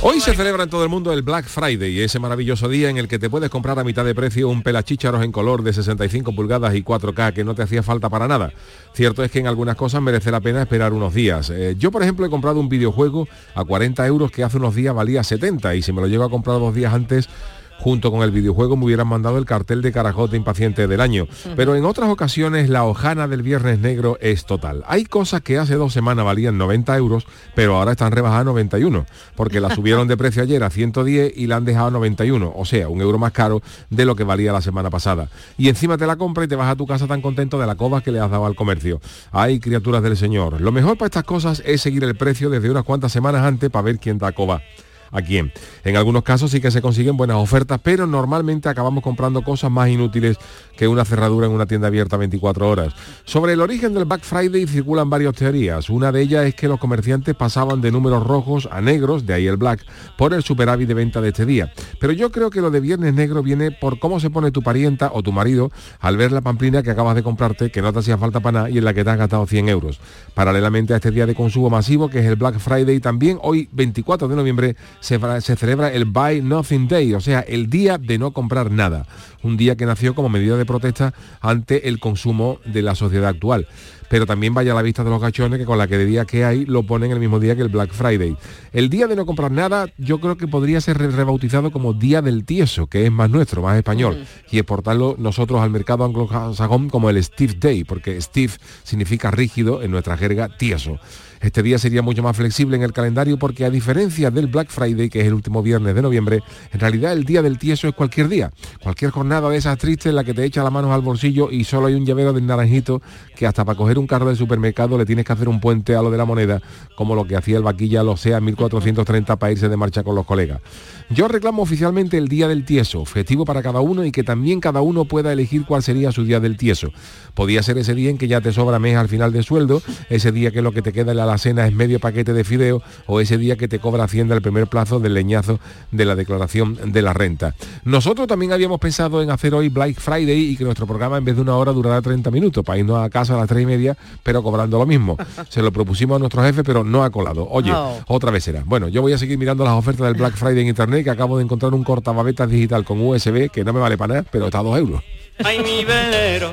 Hoy se celebra en todo el mundo el Black Friday, ese maravilloso día en el que te puedes comprar a mitad de precio un pelachícharos en color de 65 pulgadas y 4K que no te hacía falta para nada. Cierto es que en algunas cosas merece la pena esperar unos días. Eh, yo, por ejemplo, he comprado un videojuego a 40 euros que hace unos días valía 70 y si me lo llego a comprar dos días antes junto con el videojuego me hubieran mandado el cartel de Carajote Impaciente del año. Pero en otras ocasiones la hojana del Viernes Negro es total. Hay cosas que hace dos semanas valían 90 euros, pero ahora están rebajadas a 91, porque la subieron de precio ayer a 110 y la han dejado a 91, o sea, un euro más caro de lo que valía la semana pasada. Y encima te la compra y te vas a tu casa tan contento de la coba que le has dado al comercio. Hay criaturas del Señor. Lo mejor para estas cosas es seguir el precio desde unas cuantas semanas antes para ver quién da coba a quién. En algunos casos sí que se consiguen buenas ofertas, pero normalmente acabamos comprando cosas más inútiles que una cerradura en una tienda abierta 24 horas. Sobre el origen del Black Friday circulan varias teorías. Una de ellas es que los comerciantes pasaban de números rojos a negros, de ahí el black, por el superávit de venta de este día. Pero yo creo que lo de Viernes Negro viene por cómo se pone tu parienta o tu marido al ver la pamplina que acabas de comprarte, que no te hacía falta para nada y en la que te has gastado 100 euros. Paralelamente a este día de consumo masivo, que es el Black Friday, también hoy 24 de noviembre se, se celebra el Buy Nothing Day, o sea, el día de no comprar nada. Un día que nació como medida de protesta ante el consumo de la sociedad actual. Pero también vaya a la vista de los gachones que con la que de día que hay lo ponen el mismo día que el Black Friday. El día de no comprar nada yo creo que podría ser rebautizado como Día del Tieso, que es más nuestro, más español, y exportarlo nosotros al mercado anglosajón como el Steve Day, porque Steve significa rígido en nuestra jerga tieso. Este día sería mucho más flexible en el calendario porque a diferencia del Black Friday, que es el último viernes de noviembre, en realidad el día del tieso es cualquier día, cualquier jornada de esas tristes en la que te echa las manos al bolsillo y solo hay un llavero de naranjito que hasta para coger un carro de supermercado le tienes que hacer un puente a lo de la moneda, como lo que hacía el vaquilla lo sea en 1430 para irse de marcha con los colegas. Yo reclamo oficialmente el Día del Tieso, festivo para cada uno y que también cada uno pueda elegir cuál sería su Día del Tieso. Podía ser ese día en que ya te sobra mes al final de sueldo, ese día que lo que te queda en la alacena es medio paquete de fideo o ese día que te cobra Hacienda el primer plazo del leñazo de la declaración de la renta. Nosotros también habíamos pensado en hacer hoy Black Friday y que nuestro programa en vez de una hora durara 30 minutos para irnos a casa a las 3 y media, pero cobrando lo mismo. Se lo propusimos a nuestro jefe, pero no ha colado. Oye, Oh. otra vez será. Bueno, yo voy a seguir mirando las ofertas del Black Friday en internet que acabo de encontrar un cortababetas digital con USB que no me vale para nada, pero está a 2 euros. Ay, mi velero,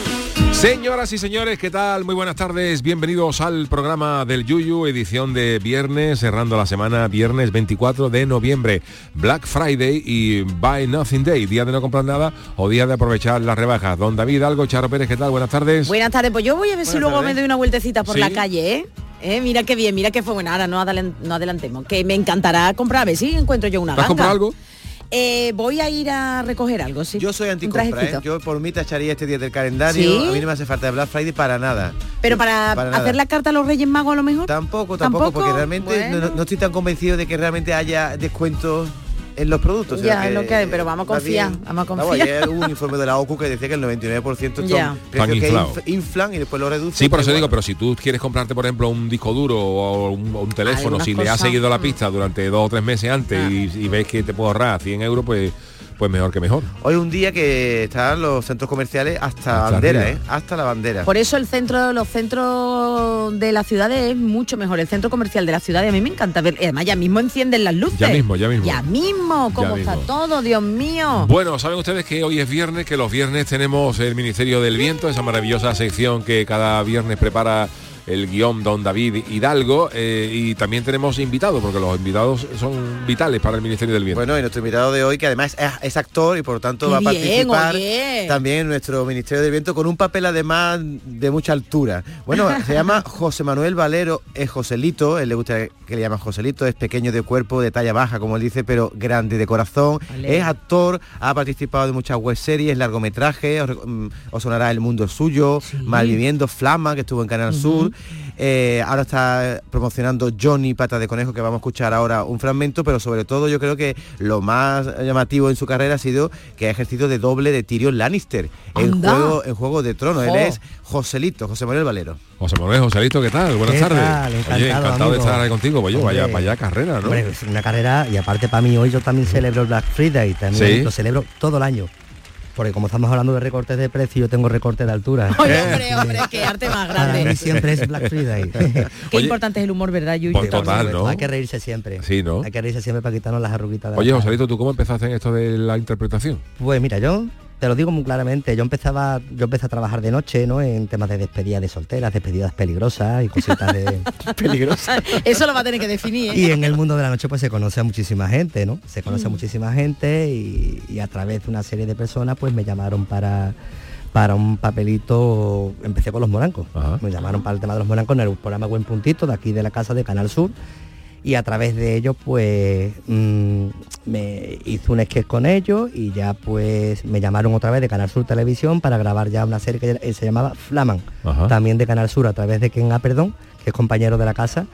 Señoras y señores, ¿qué tal? Muy buenas tardes, bienvenidos al programa del Yuyu, edición de viernes, cerrando la semana, viernes 24 de noviembre, Black Friday y Buy Nothing Day, día de no comprar nada o día de aprovechar las rebajas. Don David Algo, Charo Pérez, ¿qué tal? Buenas tardes. Buenas tardes, pues yo voy a ver si luego tardes. me doy una vueltecita por Sí. la calle, ¿eh? ¿Eh? Mira qué bien, mira qué fue bueno. Ahora no, adelantemos. Que me encantará comprar, a ver si encuentro yo una ¿Vas a comprar ganga. algo? Eh, voy a ir a recoger algo, sí. Yo soy anticompra, ¿eh? Yo por mí tacharía este día del calendario. ¿Sí? A mí no me hace falta de Black Friday para nada. Pero para, Para nada. hacer la carta a los Reyes Magos a lo mejor. Tampoco, tampoco, porque realmente no, no estoy tan convencido de que realmente haya descuentos en los productos. Ya, es lo que hay, pero vamos a confiar, vamos a Vamos, confiar. ayer hubo un informe de la OCU que decía que el 99% son Ya. precios que inflan y después lo reducen. Sí, por pero eso digo, pero si tú quieres comprarte, por ejemplo, un disco duro o un, o un teléfono, si le has seguido la pista durante dos o tres meses antes y, y ves que te puedo ahorrar 100 euros, pues, pues mejor que mejor. Hoy un día que están los centros comerciales hasta, Hasta bandera, arriba. ¿eh? Hasta la bandera. Por eso el centro, los centros de las ciudades es mucho mejor. El centro comercial de la ciudad a mí me encanta ver. Además ya mismo encienden las luces. Ya mismo, ya mismo. Ya mismo, cómo Ya está mismo. todo, Dios mío. Bueno, saben ustedes que hoy es viernes, que los viernes tenemos el Ministerio del Viento, esa maravillosa sección que cada viernes prepara el guion don David Hidalgo eh, y también tenemos invitados, porque los invitados son vitales para el Ministerio del Viento. Bueno, y nuestro invitado de hoy, que además es, es actor y por lo tanto Qué va a bien, participar oye. también en nuestro Ministerio del Viento con un papel además de mucha altura. Bueno, se llama José Manuel Valero, es Joselito, él le gusta que le llaman Joselito, es pequeño de cuerpo, de talla baja, como él dice, pero grande de corazón. Vale. Es actor, ha participado de muchas web series, largometrajes, os, mm, os sonará El Mundo es Suyo, Malviviendo, Flama, que estuvo en Canal Sur. Eh, ahora está promocionando Johnny Pata de Conejo, que vamos a escuchar ahora un fragmento, pero sobre todo yo creo que lo más llamativo en su carrera ha sido que ha ejercido de doble de Tyrion Lannister en juego, en juego de Tronos. Él es Joselito, José Manuel Valero. José Manuel Joselito, ¿qué tal? Buenas ¿Qué tardes. tal? Oye, Encantado, de estar ahí contigo. Pues yo, vaya, Hombre. vaya carrera, ¿no? Hombre, es una carrera y aparte para mí hoy yo también celebro el Black Friday, también Sí. lo celebro todo el año. Porque como estamos hablando de recortes de precio, yo tengo recortes de altura. Oye, hombre, hombre, qué arte más Para mí grande. siempre es Black Friday. Qué Oye, importante es el humor, ¿verdad, Yuyu? Pues total, ¿no? Hay que reírse siempre. Sí, ¿no? Hay que reírse siempre para quitarnos las arruguitas. de la Oye. Joselito, ¿tú cómo empezaste en esto de la interpretación? Pues mira, yo te lo digo muy claramente, yo empezaba, yo empecé a trabajar de noche, ¿no? En temas de despedidas de solteras, despedidas peligrosas y cositas de peligrosas. Eso lo va a tener que definir, ¿eh? Y en el mundo de la noche pues se conoce a muchísima gente, ¿no? Se conoce a Mm. muchísima gente y, y a través de una serie de personas pues me llamaron para para un papelito, empecé con los morancos. Me llamaron para el tema de los morancos en el programa Buen Puntito de aquí de la casa de Canal Sur y a través de ellos pues mm, me hice un sketch con ellos y ya pues me llamaron otra vez de Canal Sur Televisión para grabar ya una serie que se llamaba Flaman, Ajá. también de Canal Sur a través de Ken Perdón, que es compañero de la casa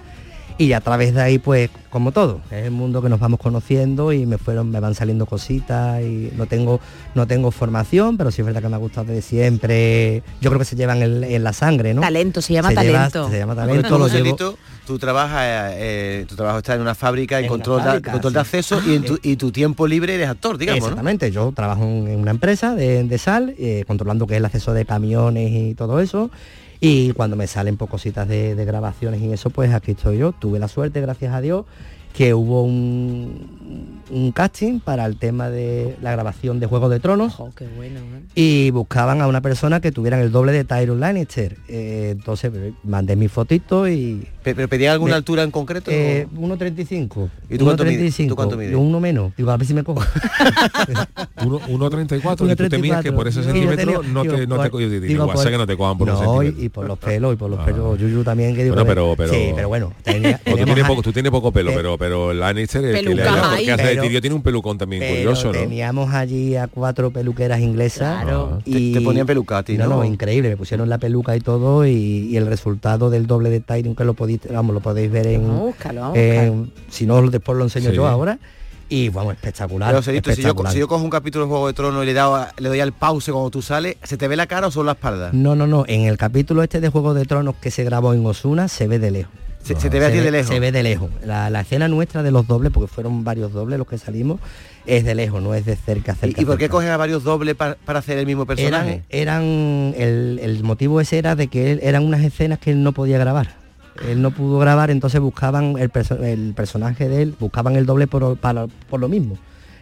y a través de ahí pues como todo es el mundo que nos vamos conociendo y me fueron me van saliendo cositas y no tengo no tengo formación pero sí es verdad que me ha gustado desde siempre yo creo que se llevan en, en la sangre no Talento, se llama Se lleva- talento. se llama talento tú, lo llevo tú trabajas, eh, eh, tu trabajo está en una fábrica, en control, de- control de acceso y, en tu, y tu tiempo libre eres actor, digamos, ¿no? Exactamente, yo trabajo en en una empresa de, de sal, eh, controlando que es el acceso de camiones y todo eso. Y cuando me salen pues, cositas de, de grabaciones y eso, pues aquí estoy yo. Tuve la suerte, gracias a Dios, que hubo un, un casting para el tema de la grabación de Juego de Tronos Ojo, qué bueno. ¿eh? y buscaban a una persona que tuviera el doble de Tyrion Lannister. Eh, entonces eh, mandé mi fotito y... Pe- ¿Pero pedía alguna Me- altura en concreto? Eh, 1.35. ¿Y tú cuánto mides? 1.35. ¿Tú cuánto mides? Yo uno menos. Digo, a ver si me cojo. Uno- 1,34 y tú temías que por ese centímetro no te, no te sé que no te cojan por no, centímetro. y, y por los pelos, y por los pelos. Yuyu también, que digo... Bueno, que- pero, pero, Sí, pero bueno. tenía- tú, tienes poco, tú tienes poco pelo, Pe- pero, pero Lannister, el que, le, Pelucas el ahí. que hace de Pero- Tyrion tiene un pelucón también pero curioso, ¿no? teníamos allí a cuatro peluqueras inglesas Claro. y Te- te ponían peluca a ti, ¿no? no increíble me pusieron la peluca y todo y, y el resultado del doble de Tyrion que lo podéis vamos lo podéis ver en, Vamos vamos en- si no después lo enseño Sí. yo ahora y vamos espectacular Pero, Celito, si yo, espectacular. si yo cojo un capítulo de Juego de Tronos y le, le doy al pause cuando tú sales, ¿se te ve la cara o solo la espalda? no no no en el capítulo este de Juego de Tronos que se grabó en Osuna se ve de lejos Se, se te ve a ti se de lejos. Se ve de lejos. La, la escena nuestra de los dobles, porque fueron varios dobles los que salimos, es de lejos, no es de cerca. cerca ¿Y, y por qué cogen a varios dobles pa- para hacer el mismo personaje? Eran, eran el, el motivo ese era de que él- eran unas escenas que él no podía grabar. Él no pudo grabar, entonces buscaban el, perso- el personaje de él, buscaban el doble por, para- por lo mismo.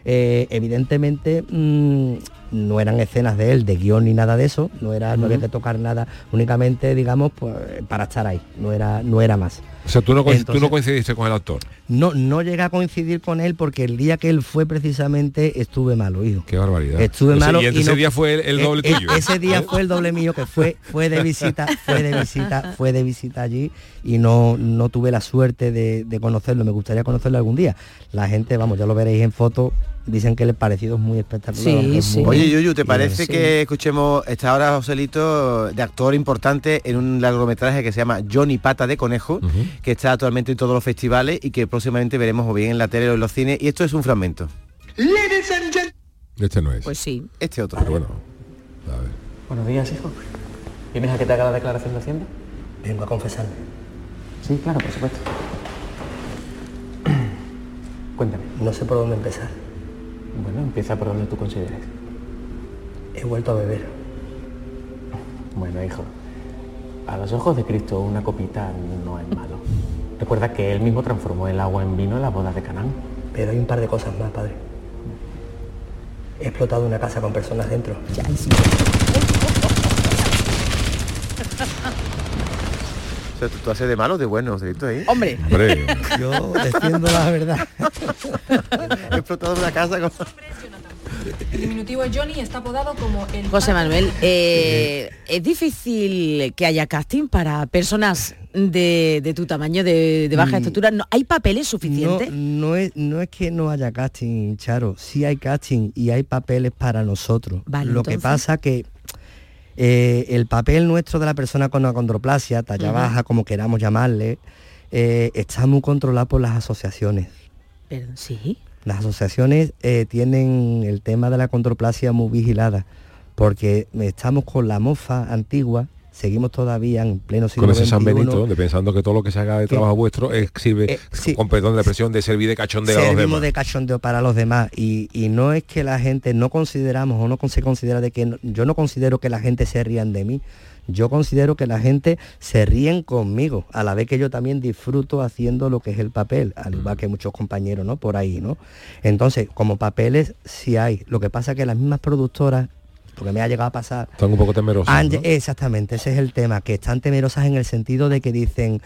Eh, evidentemente mm, no eran escenas de él, de guion ni nada de eso, no era, no había que tocar nada, únicamente digamos pues, para estar ahí, no era, no era más. O sea, tú no, tú no coincidiste con el actor. No, no llegué a coincidir con él porque el día que él fue precisamente estuve malo, hijo. Qué barbaridad. Estuve Ese- malo y ese no- día fue el, el doble eh, tuyo. Ese día fue el doble mío que fue fue de visita, fue de visita, fue de visita allí y no no tuve la suerte de, de conocerlo. Me gustaría conocerlo algún día. La gente, vamos, ya lo veréis en foto. Dicen que el parecido es muy espectacular. Sí, que es sí. muy- Oye, Yuyu, ¿te parece Sí. que escuchemos, está ahora Joselito de actor importante en un largometraje que se llama Johnny Pata de Conejo, que está actualmente en todos los festivales y que próximamente veremos o bien en la tele o en los cines? Y esto es un fragmento. Este no es. Pues sí. Este otro. Pero bueno, a ver. Buenos días, hijo. ¿Vienes a que te haga la declaración de Hacienda? Vengo a confesarme. Sí, claro, por supuesto. Cuéntame. No sé por dónde empezar. Bueno, empieza por donde tú consideres. He vuelto a beber. Bueno, hijo, a los ojos de Cristo una copita no es malo. Recuerda que él mismo transformó el agua en vino en la boda de Canaán. Pero hay un par de cosas más, padre. He explotado una casa con personas dentro. O sea, ¿tú, tú haces de malo o de bueno, Joselito, ahí? Hombre, Hombre, Yo defiendo la verdad. He explotado una casa con... El diminutivo de Johnny está apodado como el... José Manuel, eh, es difícil que haya casting para personas de, de tu tamaño, de, de baja Mm. estatura. ¿No, ¿Hay papeles suficientes? no, es, no es que no haya casting, Charo. Sí hay casting y hay papeles para nosotros. Vale, Lo que pasa que eh, el papel nuestro de la persona con acondroplasia, talla baja, como queramos llamarle, eh, está muy controlado por las asociaciones. Sí. Las asociaciones eh, tienen el tema de la acondroplasia muy vigilada, porque estamos con la mofa antigua, seguimos todavía en pleno siglo con ese San Benito, de pensando que todo lo que se haga de Que- trabajo vuestro es, sirve, Eh, sí. con perdón de la expresión, de servir de cachondeo a los servimos demás. de cachondeo para los demás. Y, y no es que la gente no consideramos o no se considera de que no- yo no considero que la gente se rían de mí. Yo considero que la gente se ríen conmigo a la vez que yo también disfruto haciendo lo que es el papel al igual que muchos compañeros no por ahí no entonces como papeles sí hay. Lo que pasa que las mismas productoras porque me ha llegado a pasar Están un poco ¿no? Exactamente, ese es el tema, que están temerosas en el sentido de que dicen,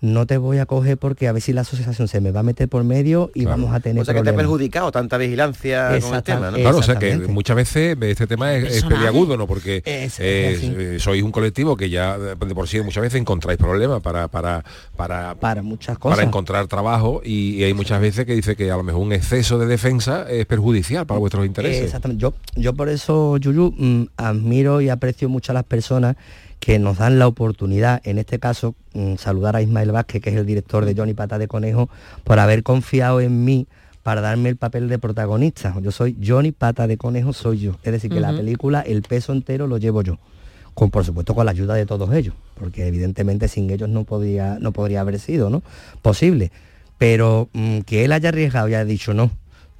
no te voy a coger porque a ver si la asociación se me va a meter por medio y vamos a tener O sea, que te ha problemas". perjudicado tanta vigilancia con el tema, ¿no? Claro, o sea que muchas veces este tema es, es peliagudo, ¿no? Porque Es- eh, eh, sois un colectivo que ya de por sí muchas veces encontráis problemas para para para para muchas cosas. para encontrar trabajo y, y hay muchas veces que dice que a lo mejor un exceso de defensa es perjudicial para vuestros intereses. Exactamente. Yo, yo por eso, Yuyu, mm, admiro y aprecio mucho a las personas que nos dan la oportunidad, en este caso, mm, saludar a Ismael Vázquez, que es el director de Johnny Pata de Conejo, por haber confiado en mí para darme el papel de protagonista. Yo soy Johnny Pata de Conejo, soy yo. Es decir, que la película, el peso entero lo llevo yo. Con, por supuesto con la ayuda de todos ellos, porque evidentemente sin ellos no podía, no podría haber sido ¿no? posible. Pero mm, que él haya arriesgado y haya dicho no,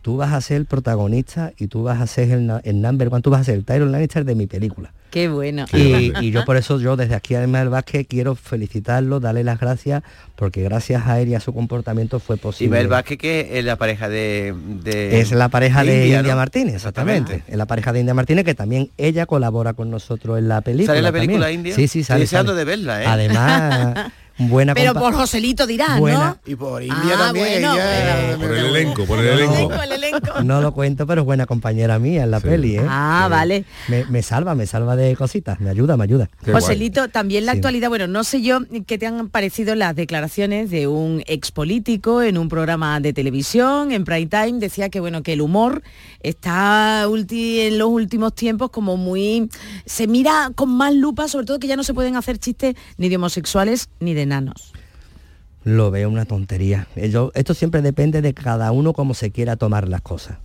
tú vas a ser el protagonista y tú vas a ser el, el number one, tú vas a ser el Tyron Lannister de mi película. Qué bueno. Y, y yo por eso yo desde aquí además del Vázquez quiero felicitarlo, darle las gracias, porque gracias a él y a su comportamiento fue Y posible. Mel Vázquez que es la pareja de, de- es la pareja de, India, ¿no? Martínez, exactamente. Es la pareja de India Martínez que también ella colabora con nosotros en la película. ¿Sale la película también. India? Sí, sí, Estoy sale. deseando sale. de verla, ¿eh? Además, buena Pero por Joselito dirás, Buena. ¿no? Y por India también, bueno, ella- Por el elenco, por el elenco. el elenco. No lo cuento, pero es buena compañera mía en la peli, ¿eh? Ah, vale. Me, me salva, me salva de cositas, me ayuda, me ayuda. Joselito, también la Sí. actualidad, bueno, no sé yo qué te han parecido las declaraciones de un ex político en un programa de televisión, en prime time, decía que bueno, que el humor está ulti- en los últimos tiempos como muy se mira con más lupa, sobre todo que ya no se pueden hacer chistes ni de homosexuales ni de enanos. Lo veo una tontería. Yo- esto siempre depende de cada uno cómo se quiera tomar las cosas.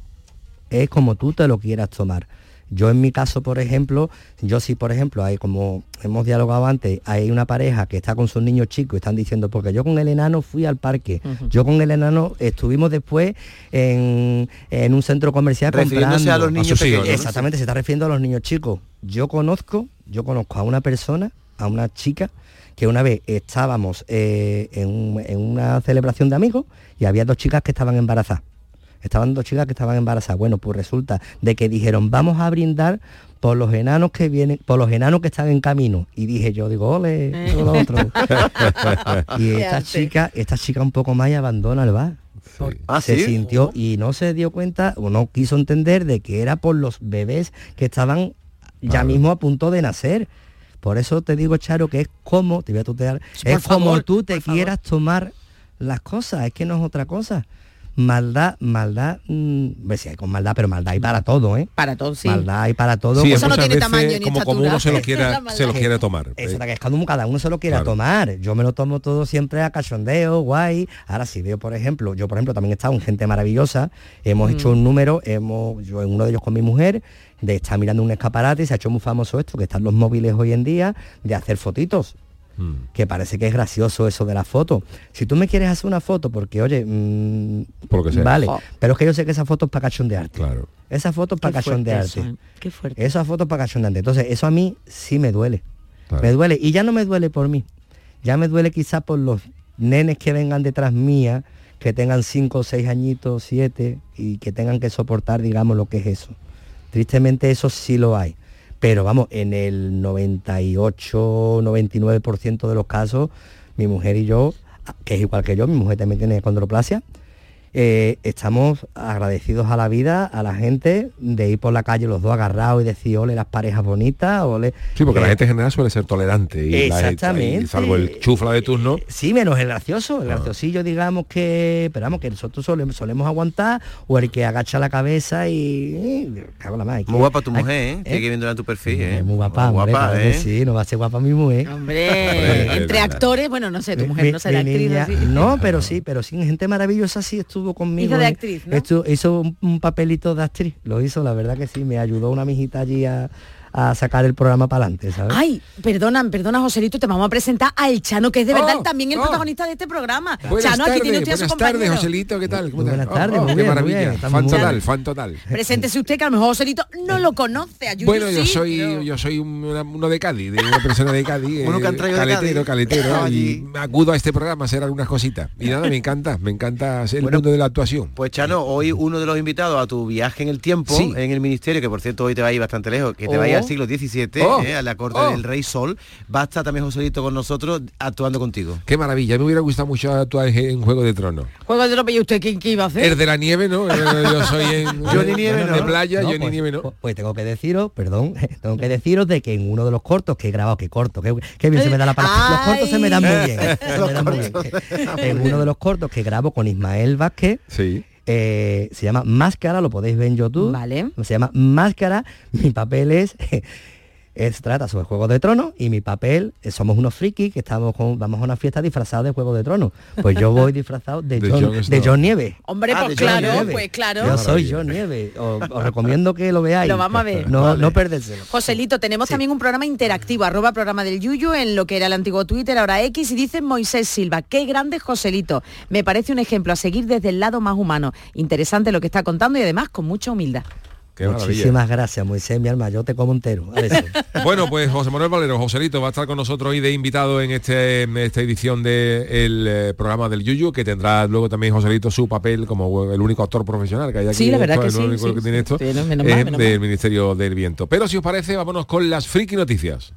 Es como tú te lo quieras tomar. Yo en mi caso, por ejemplo, yo sí, por ejemplo, hay como hemos dialogado antes, hay una pareja que está con sus niños chicos y están diciendo, porque yo con el enano fui al parque, yo con el enano estuvimos después en, en un centro comercial comprando. a los niños A sus hijos, pequeños, ¿no? Exactamente, se está refiriendo a los niños chicos. Yo conozco, yo conozco a una persona, a una chica, que una vez estábamos eh, en, un- en una celebración de amigos y había dos chicas que estaban embarazadas. Estaban dos chicas que estaban embarazadas. Bueno, pues resulta de que dijeron, vamos a brindar por los enanos que vienen, por los enanos que están en camino. Y dije yo, digo, ole, todo lo otro. y esta chica, esta chica un poco más y abandona el bar. Ah, se ¿sí? sintió y no se dio cuenta o no quiso entender de que era por los bebés que estaban ya mismo a punto de nacer. Por eso te digo, Charo, que es como, te voy a tutear, por es como tú te quieras tomar las cosas, es que no es otra cosa. Maldad, maldad, mm, si hay con maldad, pero maldad hay para todo, ¿eh? Para todo, sí. Maldad hay para todo. Sí, Eso no muchas tiene veces tamaño ni como, como uno se lo quiera, se lo quiere tomar. Eso, Eh, que es cada uno, cada uno se lo quiera Claro. tomar. Yo me lo tomo todo siempre a cachondeo, guay. Ahora sí veo, por ejemplo, yo por ejemplo también he estado en gente maravillosa. Hemos hecho un número, hemos, yo en uno de ellos con mi mujer, de estar mirando un escaparate y se ha hecho muy famoso esto, que están los móviles hoy en día, de hacer fotitos. Mm, Que parece que es gracioso eso de la foto. Si tú me quieres hacer una foto, porque oye, mm, Por lo que sea. vale, Jo. pero es que yo sé que esa foto es para cachondearte. Claro. Esa foto es para cachondearte. eso, ¿eh? Qué fuerte. Esa foto es para cachondearte. Entonces, eso a mí sí me duele. Me duele. Y ya no me duele por mí. Ya me duele quizás por los nenes que vengan detrás mía, que tengan 5 o 6 añitos, 7, y que tengan que soportar, digamos, lo que es eso. Tristemente eso sí lo hay. Pero vamos, en el 98, 99% de los casos, mi mujer y yo, que es igual que yo, mi mujer también tiene condroplasia, eh, estamos agradecidos a la vida, a la gente, de ir por la calle los dos agarrados y decir, ole, las parejas bonitas, ole... Sí, porque la Eh, gente en general suele ser tolerante. Y la- Exactamente. y salvo el chufla de turno. Sí, menos el gracioso, Ah. el graciosillo, digamos que, pero vamos, que nosotros solemos, solemos aguantar, o el que agacha la cabeza y... eh, cago la madre, Muy que- guapa tu hay- mujer, ¿eh? Que hay que viendo en tu perfil, ¿eh? Muy guapa, Muy hombre, guapa, claro ¿eh? sí, no va a ser guapa mi mujer. Hombre, entre actores, bueno, no sé, tu mujer Mi- no será actriz. niña- así. no, pero sí, pero sí, gente maravillosa sí estuvo conmigo. Hizo de actriz, ¿no? hizo un, un papelito de actriz, lo hizo, la verdad que sí, me ayudó una mijita allí a, a sacar el programa para adelante, ¿sabes? Ay, perdona, perdona, Joselito, te vamos a presentar al Chano, que es de verdad Oh, también el oh. protagonista de este programa. Buenas Chano, aquí tardes, tiene usted a su buenas tardes. Joselito, ¿qué tal? Buenas tardes, muy qué bien, maravilla. bien, fan total, bien. fan total. Preséntese usted, que a lo mejor Joselito no lo conoce. Ayude, Bueno, yo sí, soy pero- yo soy una- uno de Cádiz, de una persona de Cádiz, Uno que eh, han traído de caletero, Cádiz. caletero, Ah, y acudo a este programa a hacer algunas cositas. Y nada, me encanta, me encanta el Bueno, mundo de la actuación. Pues Chano, hoy uno de los invitados a tu viaje en el tiempo, Sí. en el ministerio, que por cierto hoy te va a ir bastante lejos, que te Oh. va a ir siglo XVII, Oh. eh, a la corte Oh. del rey Sol, va a estar también Joselito con nosotros actuando contigo. Qué maravilla, me hubiera gustado mucho actuar en, Juego de Tronos. Juego de tropa, ¿y usted qué, qué iba a hacer? El de la nieve, ¿no? Eh, Yo soy en Nieve, de ¿no? playa, No, Johnny pues, Nieve, ¿no? pues- Pues tengo que deciros, perdón, tengo que deciros de que en uno de los cortos que he grabado, que corto, que, que bien se me da la palabra. Los cortos se me dan muy bien. se me dan muy bien. En uno de los cortos que grabo con Ismael Vázquez, Sí. Eh, se llama Máscara, lo podéis ver en YouTube. Vale. Se llama Máscara. Mi papel es Es trata sobre Juego de Tronos y mi papel, eh, somos unos frikis que estamos con, vamos a una fiesta disfrazados de Juego de Tronos. Pues yo voy disfrazado de, De John, Jon de. John Nieve. Hombre, Ah, pues claro, Nieve. pues claro. Yo soy John Nieve. Os, os recomiendo que lo veáis. Lo vamos a ver. No, no perdérselo. Joselito, tenemos también un programa interactivo, arroba programa del Yuyu, en lo que era el antiguo Twitter, ahora X, y dice Moisés Silva, qué grande Joselito. Me parece un ejemplo a seguir desde el lado más humano. Interesante lo que está contando y además con mucha humildad. Qué maravilla. Muchísimas gracias, Moisés, mi alma. Yo te como entero. A veces. Bueno, pues José Manuel Valero, Joselito, va a estar con nosotros hoy de invitado en, este, en esta edición del programa del Yuyu, que tendrá luego también Joselito su papel como el único actor profesional que hay aquí. Sí, la verdad Esto, que el sí, único sí, que tiene esto sí, menos mal, es menos del mal. Ministerio del Viento. Pero si os parece, vámonos con las friki noticias.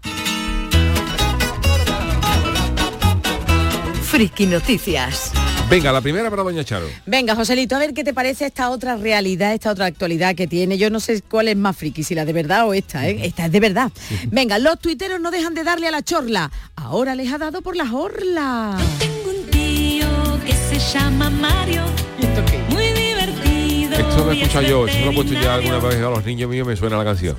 Friki Noticias. Venga, la primera para Doña Charo. Venga, Joselito, a ver qué te parece esta otra realidad, esta otra actualidad que tiene. Yo no sé cuál es más friki, si la de verdad o esta, ¿eh? Esta es de verdad. Venga, los tuiteros no dejan de darle a la chorla. Ahora les ha dado por la jorla. tío que se llama Mario. Muy divertido. Esto lo he y escuchado es yo, eso lo he puesto ya alguna vez a los niños míos, me suena la canción.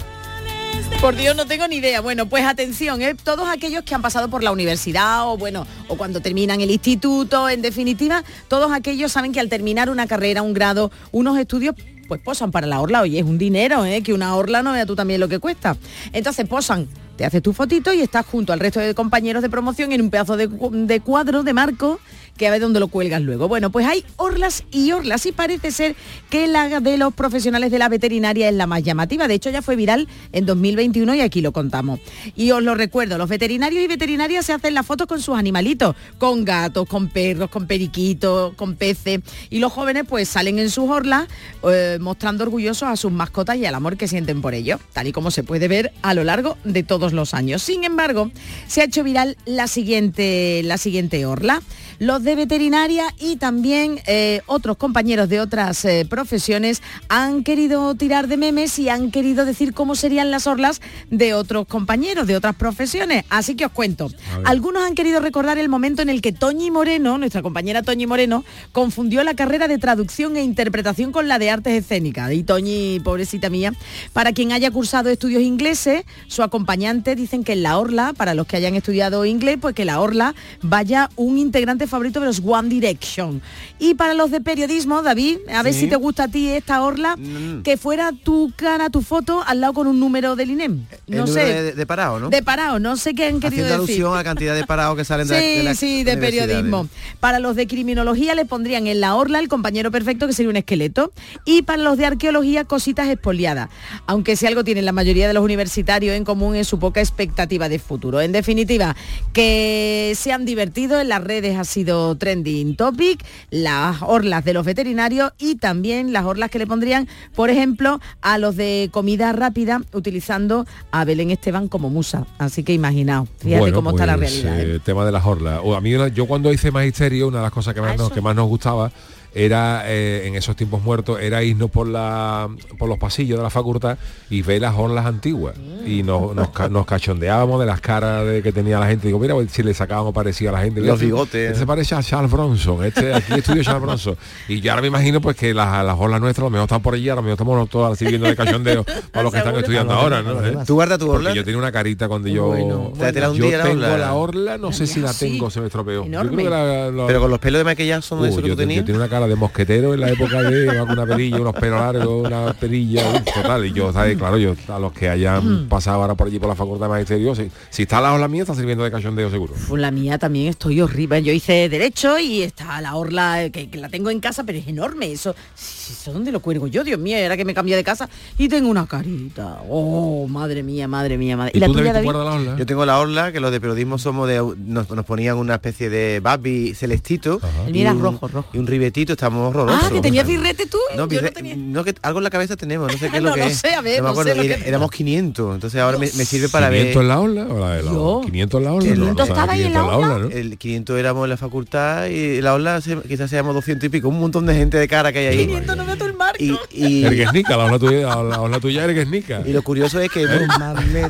Por Dios, no tengo ni idea. Bueno, pues atención, ¿eh? todos aquellos que han pasado por la universidad o bueno, o cuando terminan el instituto, en definitiva, todos aquellos saben que al terminar una carrera, un grado, unos estudios pues posan para la orla, oye, es un dinero, ¿eh? que una orla no vea tú también lo que cuesta. Entonces posan, te haces tu fotito y estás junto al resto de compañeros de promoción en un pedazo de, de cuadro, de marco, que a ver dónde lo cuelgas luego. Bueno, pues hay orlas y orlas y parece ser que la de los profesionales de la veterinaria es la más llamativa. De hecho, ya fue viral en 2021 y aquí lo contamos. Y os lo recuerdo, los veterinarios y veterinarias se hacen las fotos con sus animalitos, con gatos, con perros, con periquitos, con peces. Y los jóvenes pues salen en sus orlas eh, mostrando orgullosos a sus mascotas y al amor que sienten por ello, tal y como se puede ver a lo largo de todos los años. Sin embargo, se ha hecho viral la siguiente, la siguiente orla. Los de veterinaria y también eh, otros compañeros de otras eh, profesiones han querido tirar de memes y han querido decir cómo serían las orlas de otros compañeros de otras profesiones. Así que os cuento. Algunos han querido recordar el momento en el que Toñi Moreno, nuestra compañera Toñi Moreno, confundió la carrera de traducción e interpretación con la de artes escénicas. Y Toñi, pobrecita mía, para quien haya cursado estudios ingleses, su acompañante dicen que en la orla, para los que hayan estudiado inglés, pues que la orla vaya un integrante favorito de los One Direction. Y para los de periodismo, David, a ver Sí. si te gusta a ti esta orla, que fuera tu cara, tu foto, al lado con un número del INEM. El No sé. de, de parado, ¿no? De parado, no sé qué han querido Haciendo decir. alusión a la cantidad de parados que salen Sí, de la sí, de periodismo. Para los de criminología le pondrían en la orla el compañero perfecto que sería un esqueleto. Y para los de arqueología cositas expoliadas. Aunque si algo tienen la mayoría de los universitarios en común es su poca expectativa de futuro. En definitiva, que se han divertido, en las redes ha sido trending topic, las orlas de los veterinarios y también las orlas que le pondrían, por ejemplo, a los de comida rápida utilizando a Belén Esteban como musa. Así que imaginaos, fíjate Bueno, cómo está la pues, realidad. ¿eh? eh, tema de las orlas. O a mí, yo cuando hice magisterio, una de las cosas que más, nos, que más nos gustaba era eh, en esos tiempos muertos era irnos por la por los pasillos de la facultad y ver las orlas antiguas y nos, nos, nos cachondeábamos de las caras de que tenía la gente digo mira si le sacábamos parecido a la gente Los Este- bigotes. este se parece a Charles Bronson este aquí estudió Charles Bronson y yo ahora me imagino pues que las, las orlas nuestras a lo mejor están por allí a lo mejor estamos todas así viendo de cachondeo para los que están estudiando ahora ¿no? ¿Eh? ¿Tú guardas tu orla? yo tenía una carita cuando yo ¿Te ha tirado un yo día la tengo orla? la orla no sé si la tengo se me estropeó yo creo que la- la- Pero con los pelos de maquillaje son Uh, eso que yo, tú te- tenías. yo tenía una cara de mosquetero en la época de alguna perilla, unos pelos largos, una perilla, total. Y yo, ¿sabes? claro, yo a los que hayan pasado ahora por allí por la facultad de magisterio, si, si está la ola mía, está sirviendo de cachondeo seguro. Pues la mía también estoy horrible. Yo hice derecho y está la orla eh, que, que la tengo en casa, pero es enorme. Eso, ¿eso dónde lo cuelgo yo? Dios mío, era que me cambié de casa y tengo una carita. Oh, madre mía, madre mía, madre. ¿Y, la tuya, David? Yo tengo la orla, que los de periodismo somos de nos, nos ponían una especie de babi celestito. El y mío era un- rojo, rojo. Y un ribetito, estamos horrorosos. Ah, que tenía firrete tú. No, Yo no birre- tenía. no, que algo en la cabeza tenemos, no sé qué es lo No que lo es. sé, a ver, me no acuerdo, sé que- éramos 500, entonces ahora me, me sirve para 500 ver... en la ola o la de la Yo. 500 en la ola. ¿500 no, no, estaba ahí en 500 la ola, ¿no? El 500 éramos en la facultad y la ola se- quizás seamos 200 y pico, un montón de gente de cara que hay ahí. 500 no veo todo el marco. Y, y, Erguesnica, la ola tuya, la, la ola tuya Erguesnica. y lo curioso es que... Va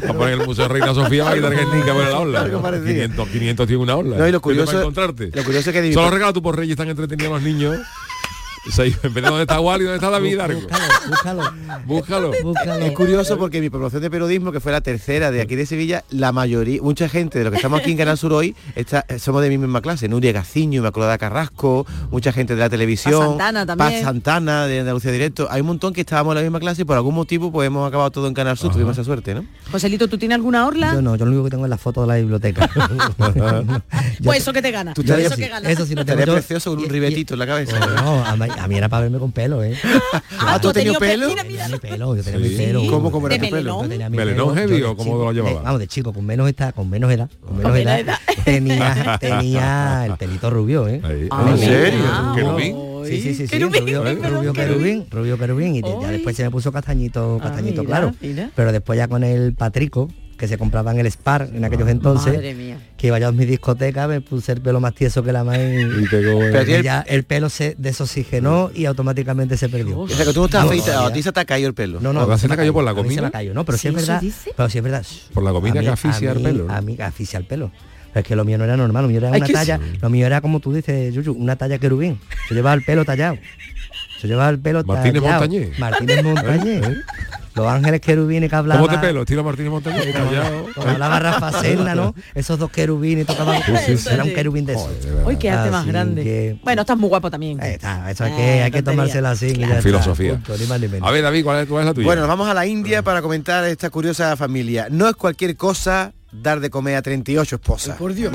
a poner el Museo Reina Sofía va a quitar Erguesnica por la ola. Algo parecido. 500, 500 tiene una ola. No, y lo ¿Qué te va a curioso- encontrarte. lo curioso es que... Solo regalos tú por Reyes están entretenidos los niños. Seis, en vez de dónde está Wally, dónde está David Hidalgo. Búscalo. Búscalo. Es curioso porque mi promoción de periodismo, que fue la tercera de aquí de Sevilla, la mayoría, mucha gente de los que estamos aquí en Canal Sur hoy, está, somos de mi misma clase. Nuria Gaciño, Inmaculada Carrasco, mucha gente de la televisión. Paz Santana también. Paz Santana, de Andalucía Directo. Hay un montón que estábamos en la misma clase y por algún motivo pues hemos acabado todo en Canal Sur, tuvimos esa suerte, ¿no? Joselito, ¿tú tienes alguna orla? Yo no, yo lo único que tengo es la foto de la biblioteca. Pues eso que te gana. Tú Eso que gana. Eso sí lo tengo yo. precioso con un ribetito en la cabeza. No, a mí, a mí era para verme con pelo, ¿eh? Ah, ¿tú has tenido pelo? Yo tenía mi pelo, yo tenía Sí. mi pelo. ¿Cómo, cómo era ¿De tu pelo? ¿Melenón heavy o cómo chico, lo llevaba? vamos, de chico, con menos edad, con menos edad, con menos edad, menos edad. tenía, tenía el pelito rubio, ¿eh? Ah, ¿En serio? mira. ¿Querubín? Sí, sí, sí, sí, rubio, querubín, rubio querubín, rubio querubín, y ya después se me puso castañito, castañito mira, claro. mira. Pero después ya con el patrico, que se compraba en el Spar en aquellos entonces, Madre mía. Que iba yo a mi discoteca, me puse el pelo más tieso que la más y, Y pegó y el- ya el pelo se desoxigenó y automáticamente se perdió. O sea que tú no estás No, afeitado, a ti se te ha caído el pelo. No, no, Ahora se te cayó por la a mí se comida. me cayó, no, pero sí, ¿Sí, es verdad. Pero sí es verdad. Por la comida A mí- que asfixia el pelo, ¿no? A mí asfixia el pelo. Pero es que lo mío no era normal, lo mío era una talla, lo mío era como tú dices, Yuyu, una talla querubín. Yo llevaba el pelo tallado. Yo llevaba el pelo Martínez tallado. Montañé. Martínez Montañé. ¿Eh? Los ángeles querubines que hablaban. ¿Cómo te pelo? Estilo Martínez Montañés, callado. Como hablaba Rafa Serna, ¿no? Esos dos querubines tocaban. Sí, sí, Era un querubín de esos. Uy, qué arte más grande. que- Bueno, estás muy guapo también. Ahí está, eso hay Ah, que, hay que tomársela así. y ya está, Filosofía. punto, ni más ni menos. A ver, David, ¿cuál es, cuál es la tuya? Bueno, nos vamos a la India para comentar esta curiosa familia. No es cualquier cosa dar de comer a 38 esposas. Por Dios.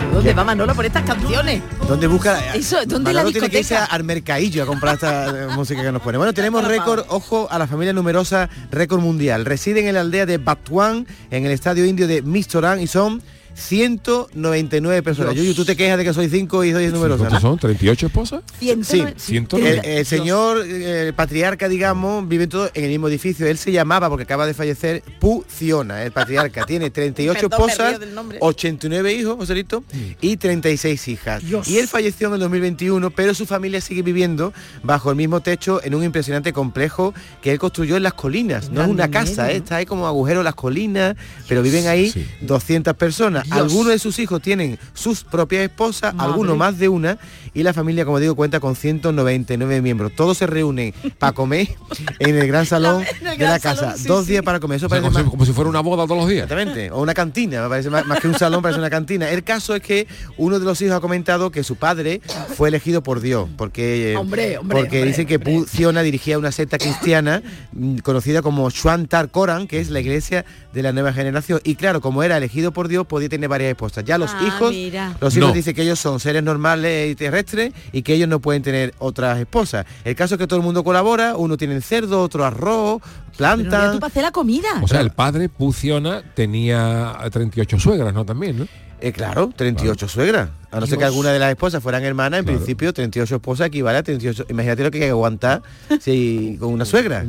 ¿Y por Dios, ¿Dónde va Manolo por estas canciones? ¿Dónde busca? Eso, ¿dónde Manolo la tiene que irse al mercadillo a comprar esta eh, música que nos pone. Bueno, tenemos récord, ojo a la familia numerosa, récord mundial. Residen en la aldea de Batuan, en el estadio indio de Mistoran y son 199 personas. Yuyu, tú te quejas de que soy 5 y soy numerosa. ¿Cuántos ¿no? son? ¿38 esposas? Sí, El, el señor el patriarca, digamos, viven todos en el mismo edificio. Él se llamaba, porque acaba de fallecer, Puciona, el patriarca. Tiene 38 Perdón, me río esposas, del nombre. 89 hijos, Joselito, y 36 hijas. Dios. Y él falleció en el 2021, pero su familia sigue viviendo bajo el mismo techo en un impresionante complejo que él construyó en las colinas. No es una casa, ¿eh? está ahí como agujero en las colinas, pero viven ahí Sí. 200 personas. Dios. Algunos de sus hijos tienen sus propias esposas, Madre. algunos más de una, y la familia, como digo, cuenta con 199 miembros. Todos se reúnen para comer en el gran salón el de la casa. salón, sí, Dos sí. días para comer. Eso O sea, parece como, si, más- como si fuera una boda todos los días. Exactamente, o una cantina, me parece más, más que un salón, parece una cantina. El caso es que uno de los hijos ha comentado que su padre fue elegido por Dios, porque, eh, Hombre, hombre, porque hombre, dicen que. Puciona dirigía una secta cristiana mm, conocida como Shuantar Koran, que es la iglesia de la nueva generación. Y claro, como era elegido por Dios, podía tener varias esposas. Ya los Ah, hijos, mira. los hijos No. dicen que ellos son seres normales y terrestres y que ellos no pueden tener otras esposas. El caso es que todo el mundo colabora, uno tiene el cerdo, otro arroz, Pero planta. tú para hacer la comida. O sea, el padre Puciona tenía 38 suegras, ¿no? También, ¿no? Eh, claro, 38 suegras. A no ser que alguna de las esposas fueran hermanas, en Claro. principio 38 esposas equivale a 38. Imagínate lo que hay que aguantar si, con una suegra.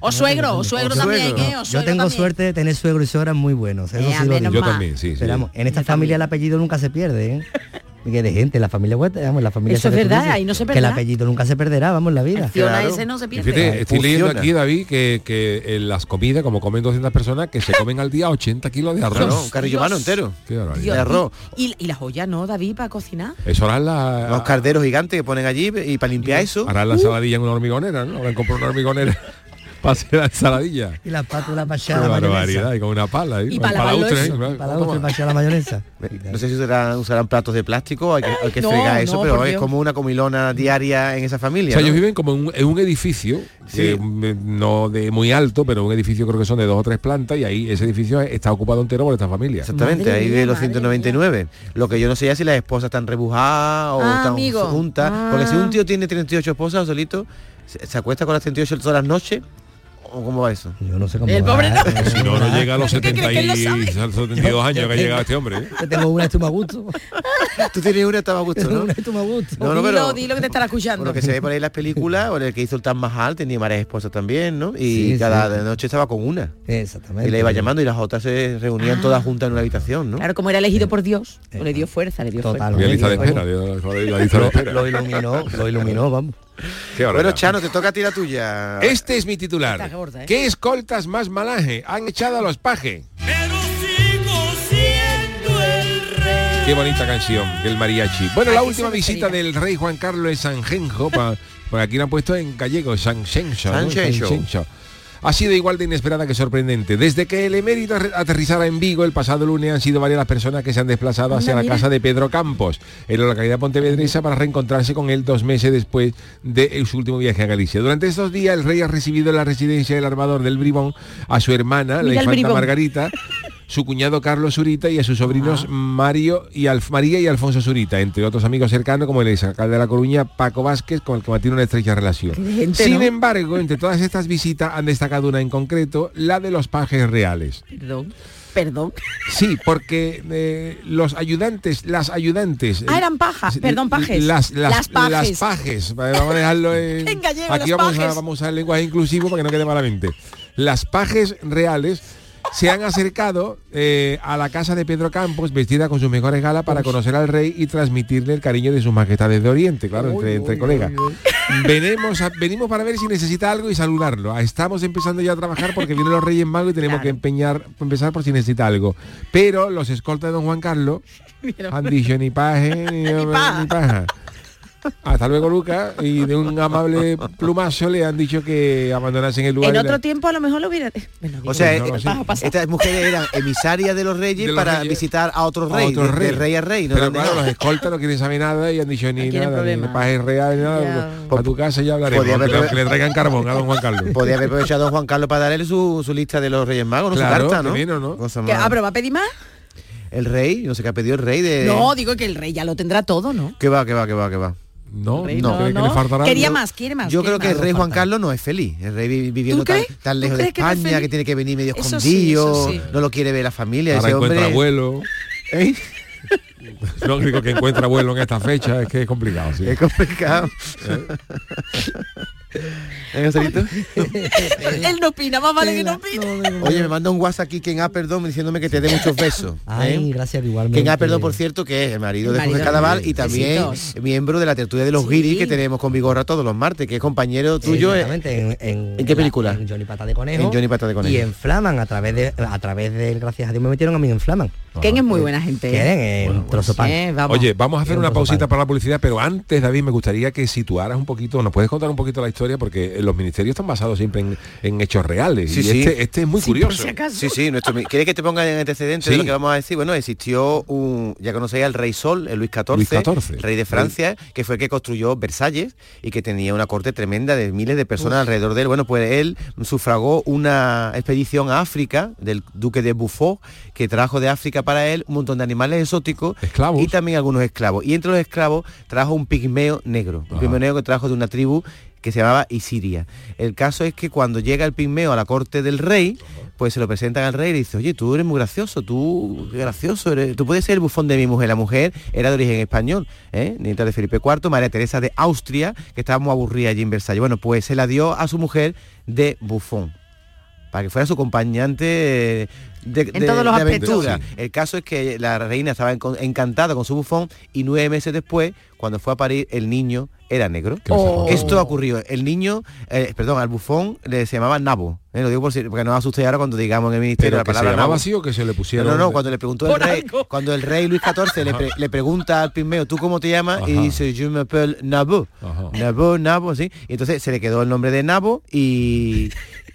O suegro, o suegro también. ¿eh? O Yo tengo también. suerte de tener suegro y suegras muy buenos. Eso Eh, sí lo menos digo. Yo mal. también, sí, sí. Pero vamos, en esta Yo familia el apellido nunca se pierde, ¿eh? Y que de gente, la familia Huerta, vamos, la familia Eso es verdad, dices, ahí no se Que el perderá. apellido nunca se perderá, vamos, en la vida. Claro. ese no se Y pierde. fíjate, estoy leyendo aquí, David, que, que en las comidas, como comen 200 personas, que se comen al día 80 kilos de arroz. Claro, un carrillo Dios. mano entero. Dios, de arroz. Y, y, y las ollas no, David, para cocinar. Eso hará la... Los carderos gigantes que ponen allí y para limpiar eso. Hará la ensaladilla en una hormigonera, ¿no? Habrán comprado una hormigonera para hacer la ensaladilla. Y la espátula para echar la barbaridad, mayonesa. y con una pala. ¿eh? Y Con para la otra, para la mayonesa. No sé si usarán, usarán platos de plástico, hay que, hay que No, fregar eso, no, pero es Dios. como una comilona diaria en esa O familia. sea, ¿no? ellos viven como en un, en un edificio, Sí. no de muy alto, pero un edificio creo que son de dos o tres plantas y ahí ese edificio está ocupado entero por esta familia. Exactamente, Madre ahí mía, de los madre 199. Lo que yo no sé ya si las esposas están rebujadas o Ah, están amigo. juntas. Ah. Porque si un tío tiene 38 esposas solito, ¿se, se acuesta con las 38 todas las noches? ¿O cómo va eso? Yo no sé cómo El va, pobre no. Si no, no llega a los ¿Qué crees que él lo 70 y sabe? 72 años Yo que ha llegado este hombre. ¿eh? Yo tengo una esto me gusto. Tú tienes una, estaba a gusto, ¿no? una gusto. No, no, dilo, pero- dilo que te estará escuchando. Lo que se ve por ahí en las películas, o el que hizo el Taj Mahal tenía varias esposas también, ¿no? Y Sí, cada sí. noche estaba con una. Exactamente. Y le iba llamando y las otras se reunían Ah. todas juntas en una habitación, ¿no? Claro, como era elegido por Dios, pues le dio fuerza, le dio Total. Había lista de Bueno. espera, había la lista de Lo, espera. lo iluminó, lo iluminó, vamos. Qué Bueno. Chano, te toca a ti la tuya. Este es mi titular. Gorda, ¿eh? ¿Qué escoltas más malaje han echado a los pajes? Pero sigo siendo el rey. Qué bonita canción, el mariachi. Bueno, la última visita del rey Juan Carlos es San Genjo, pa- por aquí lo han puesto en gallego, San Genjo. ¿no? Ha sido igual de inesperada que sorprendente. Desde que el emérito ater- aterrizara en Vigo el pasado lunes han sido varias las personas que se han desplazado hacia la casa de Pedro Campos, en la localidad pontevedresa, para reencontrarse con él dos meses después de su último viaje a Galicia. Durante estos días el rey ha recibido en la residencia del armador del Bribón a su hermana, la Mira infanta. Margarita, su cuñado Carlos Zurita y a sus sobrinos Mario y Alf- María y Alfonso Zurita, entre otros amigos cercanos como el exalcalde de La Coruña, Paco Vázquez, con el que mantiene una estrecha relación. Gente, Sin ¿no? embargo, entre todas estas visitas han destacado una en concreto, la de los pajes reales. Perdón. Perdón. Sí, porque eh, los ayudantes, las ayudantes... Ah, eran pajas. Perdón, pajes. Las, las, Las pajes. las pajes. Vale, Vamos a dejarlo en... En gallego, Aquí vamos a, vamos a usar el lenguaje inclusivo para que no quede malamente. Las pajes reales se han acercado eh, a la casa de Pedro Campos vestida con sus mejores galas para conocer al rey y transmitirle el cariño de sus majestades de Oriente, claro, entre, entre colegas. Venimos, a- venimos para ver si necesita algo y saludarlo. Ah, Estamos empezando ya a trabajar porque vienen los Reyes Magos y tenemos que empeñar, empezar por si necesita algo. Pero los escoltas de don Juan Carlos han dicho ni paje ni, ni paja. Hasta luego, Lucas. Y de un amable plumazo le han dicho que abandonase en el lugar. En otro la- tiempo a lo mejor lo hubiera... Bueno, O sea, no lo eh, estas mujeres eran emisarias de los reyes De los para reyes. visitar a otros reyes, otro rey. de rey a rey. no Pero claro, los escoltas no quieren saber nada y han dicho ni nada, ni problema. paje real, ni nada. A tu casa ya hablaremos. Podía Que, haber- le- que le traigan carbón a don Juan Carlos. Podía haber aprovechado a don Juan Carlos para darle su, su lista de los reyes magos, ¿no? Claro, su carta, ¿no? vino, ¿no? Cosa ¿Qué? más- Ah, pero va a pedir más. El rey, no sé qué ha pedido el rey de... No, digo que el rey ya lo tendrá todo, ¿no? Que va, que va, que va, que va. No, Rey, no, ¿cree que le faltará Quería algo? más, quiere más. Yo quiere creo que el rey Juan Carlos no es feliz. El rey vi- viviendo tan, tan ¿Tú lejos de crees que no es España, que tiene que venir medio Eso escondido, sí. no lo quiere ver la familia. Ahora ese encuentra hombre... abuelo. ¿Eh? Lógico que encuentra abuelo en esta fecha, es que es complicado. Sí. Es complicado. ¿Eh? Él no opina, más vale que no opine. Oye, me manda un WhatsApp aquí Ken A, perdón, diciéndome que te dé muchos besos. Ay, ¿eh? gracias igualmente. Ken A, perdón, por cierto, que es el marido El de Jorge marido. Cadaval y también Besitos. miembro de la tertulia de los Sí. que tenemos con Vigorra todos los martes, que es compañero tuyo eh, Exactamente, en, en- ¿en qué película? En Johnny Pata de Conejo. en Johnny Pata de Conejo. Y en Flaman, a través de a través del gracias a Dios me metieron a mí en Flaman. Ken es muy buena gente. Quieren en trozo pan. Eh, vamos. Oye, vamos a hacer una un pausita pan. para la publicidad, pero antes, David, me gustaría que situaras un poquito, nos puedes contar un poquito la historia, porque los ministerios están basados siempre en, en hechos reales. Sí, y sí. Este, este es muy Sí, por curioso. si acaso. Sí, sí, nuestro, ¿quieres que te ponga en antecedentes Sí. de lo que vamos a decir? Bueno, existió un, ya conocéis al rey Sol, el Luis XIV, Luis XIV. rey de Francia, que fue el que construyó Versalles y que tenía una corte tremenda de miles de personas alrededor de él. Bueno, pues él sufragó una expedición a África del duque de Buffon, que trajo de África para él un montón de animales exóticos Esclavos. y también algunos esclavos. Y entre los esclavos trajo un pigmeo negro, un pigmeo negro que trajo de una tribu que se llamaba Isiria. El caso es que cuando llega el pigmeo a la corte del rey, pues se lo presentan al rey y le dice, oye, tú eres muy gracioso, tú gracioso, eres- tú puedes ser el bufón de mi mujer. La mujer era de origen español, ¿eh? nieta de Felipe IV, María Teresa de Austria, que estaba muy aburrida allí en Versalles. Bueno, pues se la dio a su mujer de bufón para que fuera su acompañante de, En de- todos los de aspectos. aventura. Sí. El caso es que la reina estaba encantada con su bufón y nueve meses después, cuando fue a parir, el niño era negro. Oh. Esto ocurrió. El niño, eh, perdón, al bufón le se llamaba Nabo. Eh, lo digo por si, porque no os asustéis ahora cuando digamos en el ministerio Pero la que se palabra llamaba Nabo. así o que se le pusieron... No, no, no, cuando le preguntó el rey, algo. cuando el rey Luis XIV le, pre- le pregunta al pigmeo, ¿tú cómo te llamas? Y dice, yo me appelle Nabo. Ajá. Nabo, Nabo, sí. Y entonces se le quedó el nombre de Nabo y,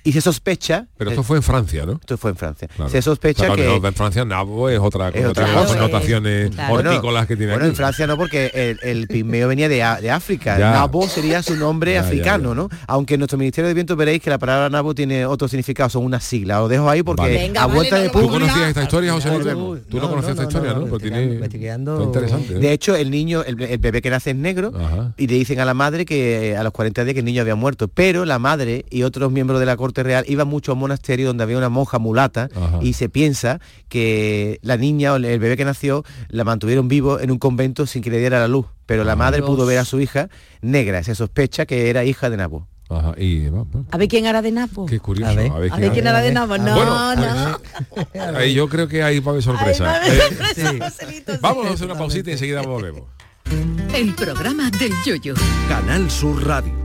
y se sospecha. Pero esto fue en Francia, ¿no? Esto fue en Francia. Claro. Se sospecha Claro, que... pero en Francia nabo es otra Es cosa, otra tiene las connotaciones Claro. hortícolas que tiene Bueno, aquí. en Francia no, porque el, el pigmeo venía de, de África. Ya. Nabo sería su nombre Ya, africano, ya. ¿no? Aunque en nuestro Ministerio de Viento veréis que la palabra nabo tiene otro significado, son unas siglas. Lo dejo ahí porque Vale. Venga, a vuelta de lo ¿Tú público... conocías esta historia, José Luis? Tú no, No, conoces no, esta no, historia, no, interesante. ¿eh? De hecho, el niño, el, el bebé que nace es negro Ajá. y le dicen a la madre que eh, a los 40 días que el niño había muerto. Pero la madre y otros miembros de la corte real iban mucho a un monasterio donde había una monja mulata Ajá. y se piensa que la niña o el bebé que nació la mantuvieron vivo en un convento sin que le diera la luz. Pero la Ah. madre Dios. pudo ver a su hija negra. Se sospecha que era hija de Nabo. Ajá. Y va, va, A ver quién hará de Napo. qué curioso. A ver. A ver quién hará de Napo. No, Bueno, no. Ahí yo creo que ahí va a haber Ay, sorpresa. va a haber Eh, sorpresa, Joselito, sí. Vamos a hacer una pausita y enseguida volvemos. El programa del yoyo. Canal Sur Radio.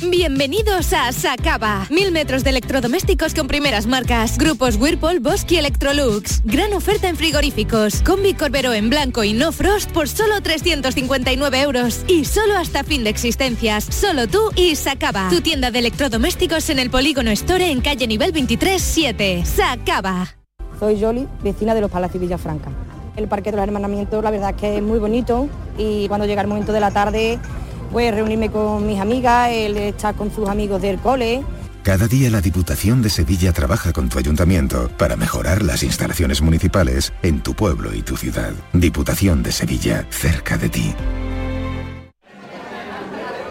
Bienvenidos a Sacaba. Mil metros de electrodomésticos con primeras marcas. Grupos Whirlpool, Bosque y Electrolux. Gran oferta en frigoríficos. Combi Corbero en blanco y no frost por solo 359 euros. Y solo hasta fin de existencias. Solo tú y Sacaba. Tu tienda de electrodomésticos en el Polígono Store en calle nivel 23 7. Sacaba. Soy Yoli, vecina de los Palacios Villafranca. El Parque de los Hermanamientos, la verdad es que es muy bonito y cuando llega el momento de la tarde, pues reunirme con mis amigas, él estar con sus amigos del cole. Cada día la Diputación de Sevilla trabaja con tu ayuntamiento para mejorar las instalaciones municipales en tu pueblo y tu ciudad. Diputación de Sevilla, cerca de ti.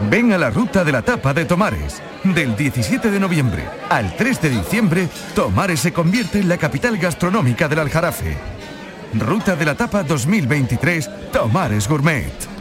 Ven a la ruta de la tapa de Tomares. Del 17 de noviembre al 3 de diciembre, Tomares se convierte en la capital gastronómica del Aljarafe. Ruta de la tapa 2023, Tomares Gourmet.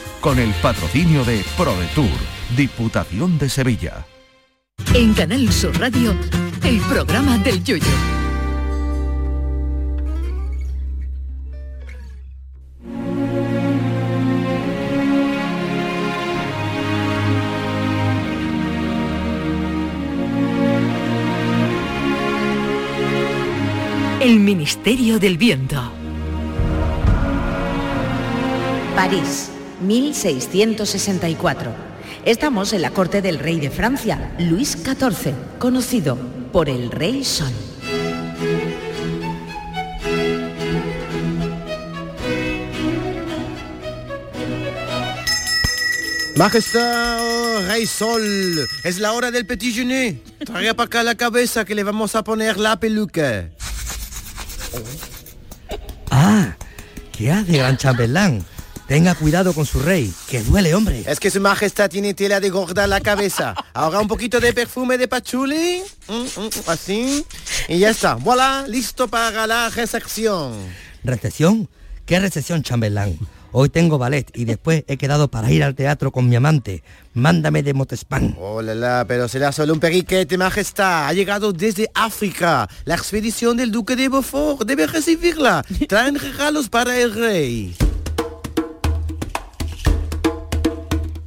con el patrocinio de ProDetour, Diputación de Sevilla. En Canal Sur Radio, el programa del Yoyo. El Ministerio del Viento. París, 1664. Estamos en la corte del rey de Francia, Luis XIV, conocido por el Rey Sol. Majestad, oh, Rey Sol, es la hora del petit déjeuner. Traiga para acá la cabeza que le vamos a poner la peluca. Ah, ¿qué hace, gran chambelán? Tenga cuidado con su rey, que duele, hombre. Es que su majestad tiene tela de gorda la cabeza. Ahora un poquito de perfume de pachuli. Mm, mm, así. Y ya está, voilà, listo para la recepción. ¿Recesión? ¿Qué recesión, chambelán? Hoy tengo ballet y después he quedado para ir al teatro con mi amante. Mándame de Motespan. Oh, la, la, pero será solo un periquete, majestad. Ha llegado desde África. La expedición del duque de Beaufort. Debe recibirla. Traen regalos para el rey.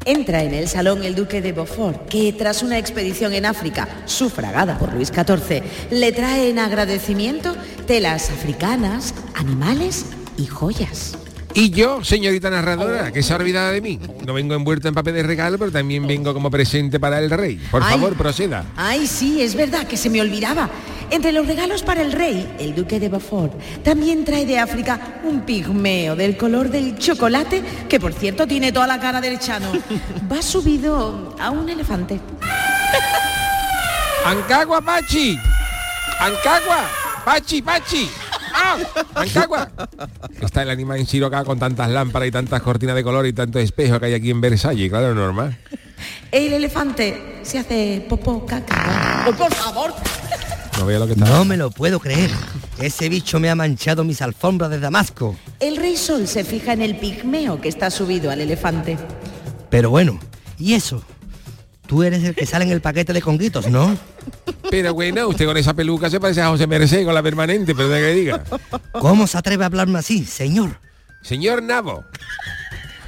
Entra en el salón el duque de Beaufort, que tras una expedición en África, sufragada por Luis XIV, le trae en agradecimiento telas africanas, animales y joyas. Y yo, señorita narradora, que se ha olvidado de mí. No vengo envuelto en papel de regalo, pero también vengo como presente para el rey. Por Ay. favor, proceda. Ay, sí, es verdad que se me olvidaba. Entre los regalos para el rey, el duque de Beaufort también trae de África un pigmeo del color del chocolate, que por cierto tiene toda la cara del chano. Va subido a un elefante. ¡Ancagua, Pachi! ¡Ancagua! ¡Pachi, Pachi! ¡Ah! ¡Ancagua! Está el animal en Chiro acá con tantas lámparas y tantas cortinas de color y tanto espejo que hay aquí en Versalles, claro, normal. El elefante se hace popó caca. Oh, por favor. No veo lo que está. No me lo puedo creer. Ese bicho me ha manchado mis alfombras de Damasco. El rey sol se fija en el pigmeo que está subido al elefante. Pero bueno, ¿y eso? Tú eres el que sale en el paquete de conguitos, ¿no? Pero bueno, usted con esa peluca se parece a José Merced con la permanente, pero de que diga. ¿Cómo se atreve a hablarme así, señor? Señor Nabo.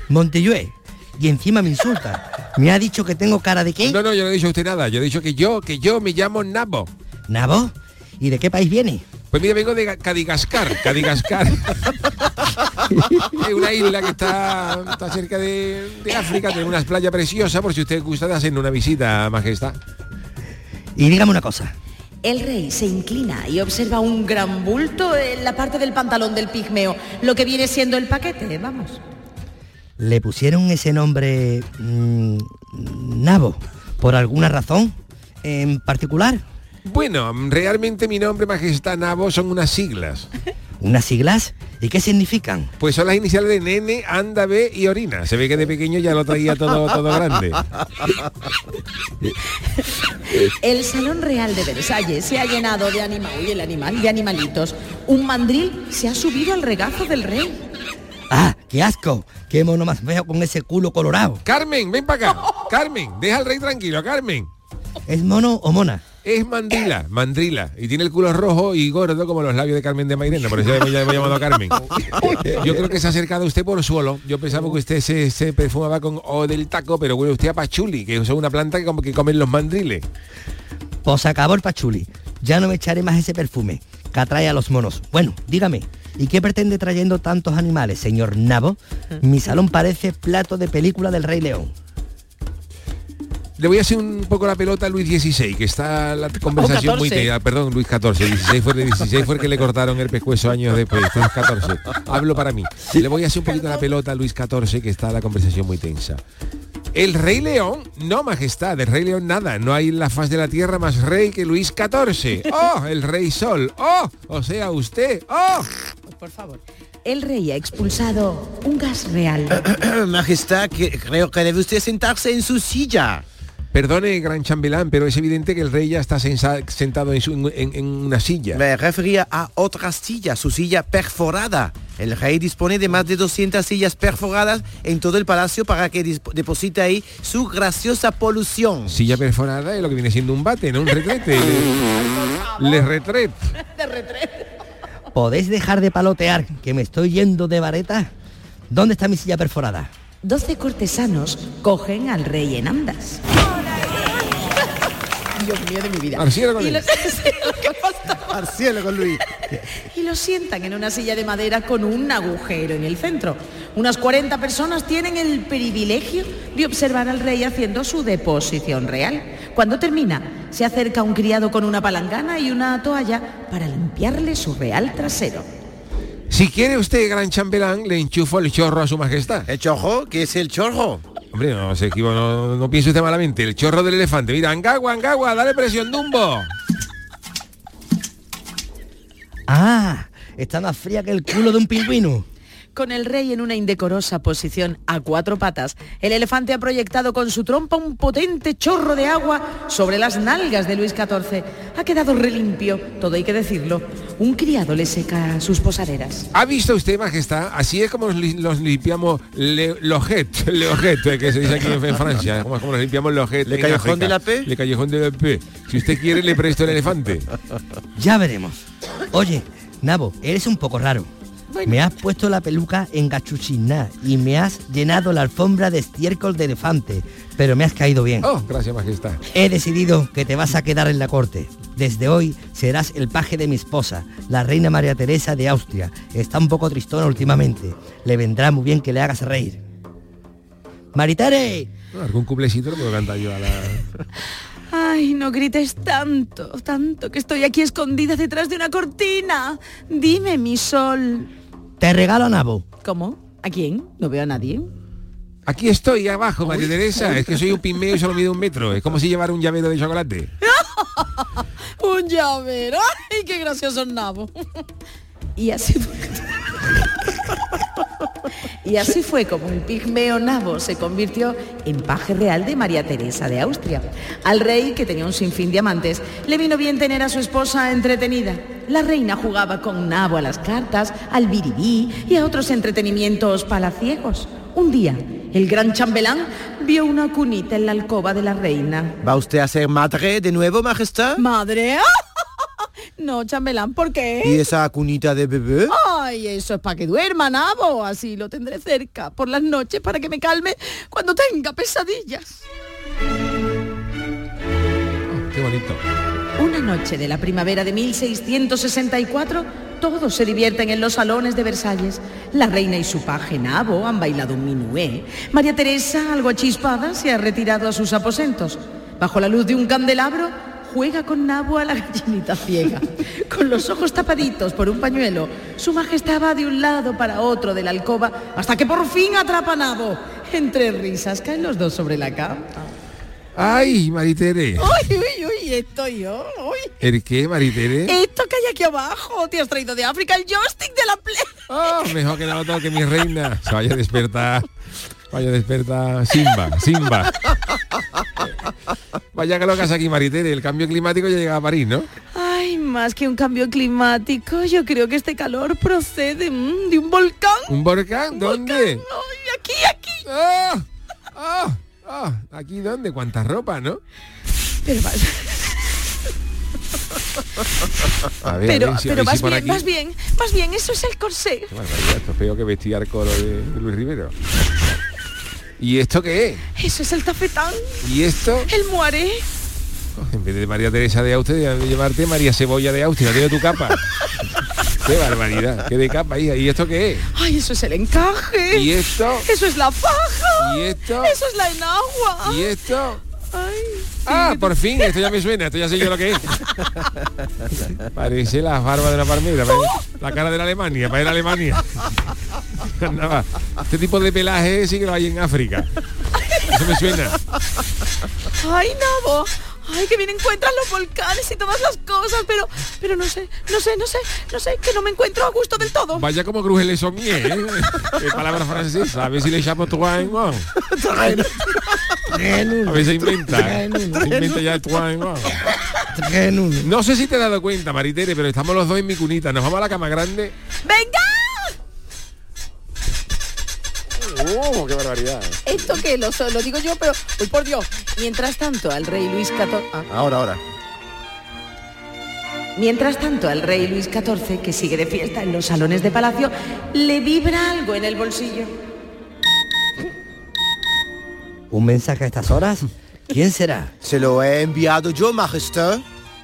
Montellue. Y encima me insulta. Me ha dicho que tengo cara de qué. No, no, yo no he dicho a usted nada. Yo he dicho que yo, que yo me llamo Nabo. ¿Nabo? ¿Y de qué país viene? Pues mira, vengo de Ga- Cadigascar, Cadigascar. es una isla que está, está cerca de, de África, tiene unas playas preciosas, por si usted gusta de hacer una visita, majestad. Y dígame una cosa. El rey se inclina y observa un gran bulto en la parte del pantalón del pigmeo, lo que viene siendo el paquete, vamos. ¿Le pusieron ese nombre mm, Nabo por alguna razón en particular? Bueno, realmente mi nombre, majestad Nabo, son unas siglas. ¿Unas siglas? ¿Y qué significan? Pues son las iniciales de nene, anda, ve y orina. Se ve que de pequeño ya lo traía todo, todo grande. El salón real de Versalles se ha llenado de animal y el animal de animalitos. Un mandril se ha subido al regazo del rey. ¡Ah, qué asco! ¡Qué mono más feo con ese culo colorado! Carmen, ven para acá. Carmen, deja al rey tranquilo, Carmen. ¿Es mono o mona? Es mandrila, mandrila. Y tiene el culo rojo y gordo como los labios de Carmen de Mairena. Por eso hemos hemos llamado a Carmen. Yo creo que se ha acercado usted por suelo. Yo pensaba que usted se, perfumaba con O del taco, pero huele usted a pachuli, que es una planta que como que comen los mandriles. Pues acabó el pachuli. Ya no me echaré más ese perfume que atrae a los monos. Bueno, dígame, ¿y qué pretende trayendo tantos animales, señor Nabo? Mi salón parece plato de película del Rey León. Le voy a hacer un poco la pelota a Luis XVI, que está la conversación muy 14. tensa. Perdón, Luis XIV. 16 fue, de 16 fue el que le cortaron el pescuezo años después. Luis XIV. Hablo para mí. Le voy a hacer un poquito la pelota a Luis XIV, que está la conversación muy tensa. El rey león, no majestad, el rey león nada, no hay en la faz de la tierra más rey que Luis XIV. ¡Oh! El rey sol. ¡Oh! O sea, usted. ¡Oh! Por favor. El rey ha expulsado un gas real. Majestad, que creo que debe usted sentarse en su silla. Perdone, gran chambelán, pero es evidente que el rey ya está sentado en, su- en- en una silla. Me refería a otra silla, su silla perforada. El rey dispone de más de 200 sillas perforadas en todo el palacio para que deposite ahí su graciosa polución. Silla perforada es lo que viene siendo un bate, no un retrete. Le, le retret. ¿Podéis dejar de palotear que me estoy yendo de vareta? ¿Dónde está mi silla perforada? Doce cortesanos cogen al rey en andas. Dios mío de mi vida. Al cielo con y, lo, con Luis. y lo sientan en una silla de madera con un agujero en el centro. Unas 40 personas tienen el privilegio de observar al rey haciendo su deposición real. Cuando termina, se acerca un criado con una palangana y una toalla para limpiarle su real trasero. Si quiere usted, gran chambelán, le enchufo el chorro a su majestad. ¿El chorro? ¿Qué es el chorro? Hombre, no se equivo- no, no piense usted malamente. El chorro del elefante. Mira, Angagua, Angagua, dale presión, Dumbo. Ah, está más fría que el culo de un pingüino. Con el rey en una indecorosa posición a cuatro patas, el elefante ha proyectado con su trompa un potente chorro de agua sobre las nalgas de Luis XIV. Ha quedado relimpio, todo hay que decirlo. Un criado le seca sus posaderas. ¿Ha visto usted, majestad? Así es como los limpiamos le, lojet, leojet, que se dice aquí en, Francia. Como, como nos limpiamos lojet. ¿Le en callejón África. de la P? Le callejón de la P. Si usted quiere, le presto el elefante. Ya veremos. Oye, Nabo, eres un poco raro. Me has puesto la peluca en gachuchiná y me has llenado la alfombra de estiércol de elefante, pero me has caído bien. Oh, gracias, majestad. He decidido que te vas a quedar en la corte. Desde hoy serás el paje de mi esposa, la reina María Teresa de Austria. Está un poco tristona últimamente. Le vendrá muy bien que le hagas reír. Maritere, Algún cuplecito lo puedo cantar yo a la... Ay, no grites tanto, tanto, que estoy aquí escondida detrás de una cortina. Dime, mi sol. te regalo a Nabo. ¿Cómo? ¿A quién? No veo a nadie. Aquí estoy abajo, María Teresa. Es que soy un pimeo y solo mido un metro. Es como si llevara un llavero de chocolate. Un llavero. ¡Ay, qué gracioso nabo! Y así. Y así fue como el pigmeo nabo se convirtió en paje real de María Teresa de Austria. Al rey, que tenía un sinfín de amantes, le vino bien tener a su esposa entretenida. La reina jugaba con nabo a las cartas, al biribí y a otros entretenimientos palaciegos. Un día, el gran chambelán vio una cunita en la alcoba de la reina. ¿Va usted a ser madre de nuevo, majestad? ¿Madre? No, chambelán, ¿por qué? ¿Y esa cunita de bebé? Ay, eso es para que duerma, nabo. Así lo tendré cerca por las noches para que me calme cuando tenga pesadillas. Qué bonito. Una noche de la primavera de 1664, todos se divierten en los salones de Versalles. La reina y su paje Nabo han bailado un minué. María Teresa, algo achispada, se ha retirado a sus aposentos. Bajo la luz de un candelabro, juega con Nabo a la gallinita ciega. Con los ojos tapaditos por un pañuelo, su majestad va de un lado para otro de la alcoba hasta que por fin atrapa a Nabo. Entre risas caen los dos sobre la cama. Ay, Maritere. ¡Uy, uy, uy! Estoy yo. ¡Uy! ¿El qué, Maritere? Esto que hay aquí abajo, te has traído de África el joystick de la Play. Oh, mejor que no lo toque mi reina. Se vaya a despertar. Vaya a despertar. Simba, Simba. Vaya que lo que hace aquí, Maritere. El cambio climático ya llega a París, ¿no? Ay, más que un cambio climático, yo creo que este calor procede mm, de un volcán. ¿Un volcán? ¿Dónde? Aquí, aquí. ¡Ah! ¡Ah! ¡Ah! ¿Aquí dónde? ¿Cuánta ropa, no? Pero vas, A ver, pero, a ver si- a pero ver si vas por bien, aquí- vas bien, vas bien, eso es el corsé. Qué barbaridad, esto es peor que vestir al coro de Luis Rivero. ¿Y esto qué es? Eso es el tafetán, ¿Y esto? el muaré. En vez de María Teresa de Austria, de llevarte María Cebolla de Austria, tiene tu capa. qué barbaridad, qué de capa, hija. ¿Y esto qué es? Ay, eso es el encaje. ¿Y esto? Eso es la faja. ¿Y esto? Eso es la enagua. ¿Y esto? Ay, Ah, por fin, esto ya me suena, esto ya sé yo lo que es. Parece la barba de una palmera, parece la cara de la Alemania, para ir a Alemania. Este tipo de pelaje sí que lo hay en África. Eso me suena. Ay, Nabo. Ay, que bien encuentran los volcanes y todas las cosas, pero, pero no sé, no sé, no sé, no sé, que no me encuentro a gusto del todo. Vaya como cruje le somier, ¿eh? Qué palabra francesa. A ver si le llamo en un. A ver si inventa. Se inventa ya el un. No sé si te has dado cuenta, Maritere, pero estamos los dos en mi cunita. Nos vamos a la cama grande. ¡Venga! ¡Oh, qué barbaridad! Esto que lo, lo digo yo, pero, uy, por Dios. Mientras tanto, al rey Luis XIV... ah. Ahora, ahora. Mientras tanto, al rey Luis XIV, que sigue de fiesta en los salones de palacio, le vibra algo en el bolsillo. ¿Un mensaje a estas horas? ¿Quién será? Se lo he enviado yo, majestad.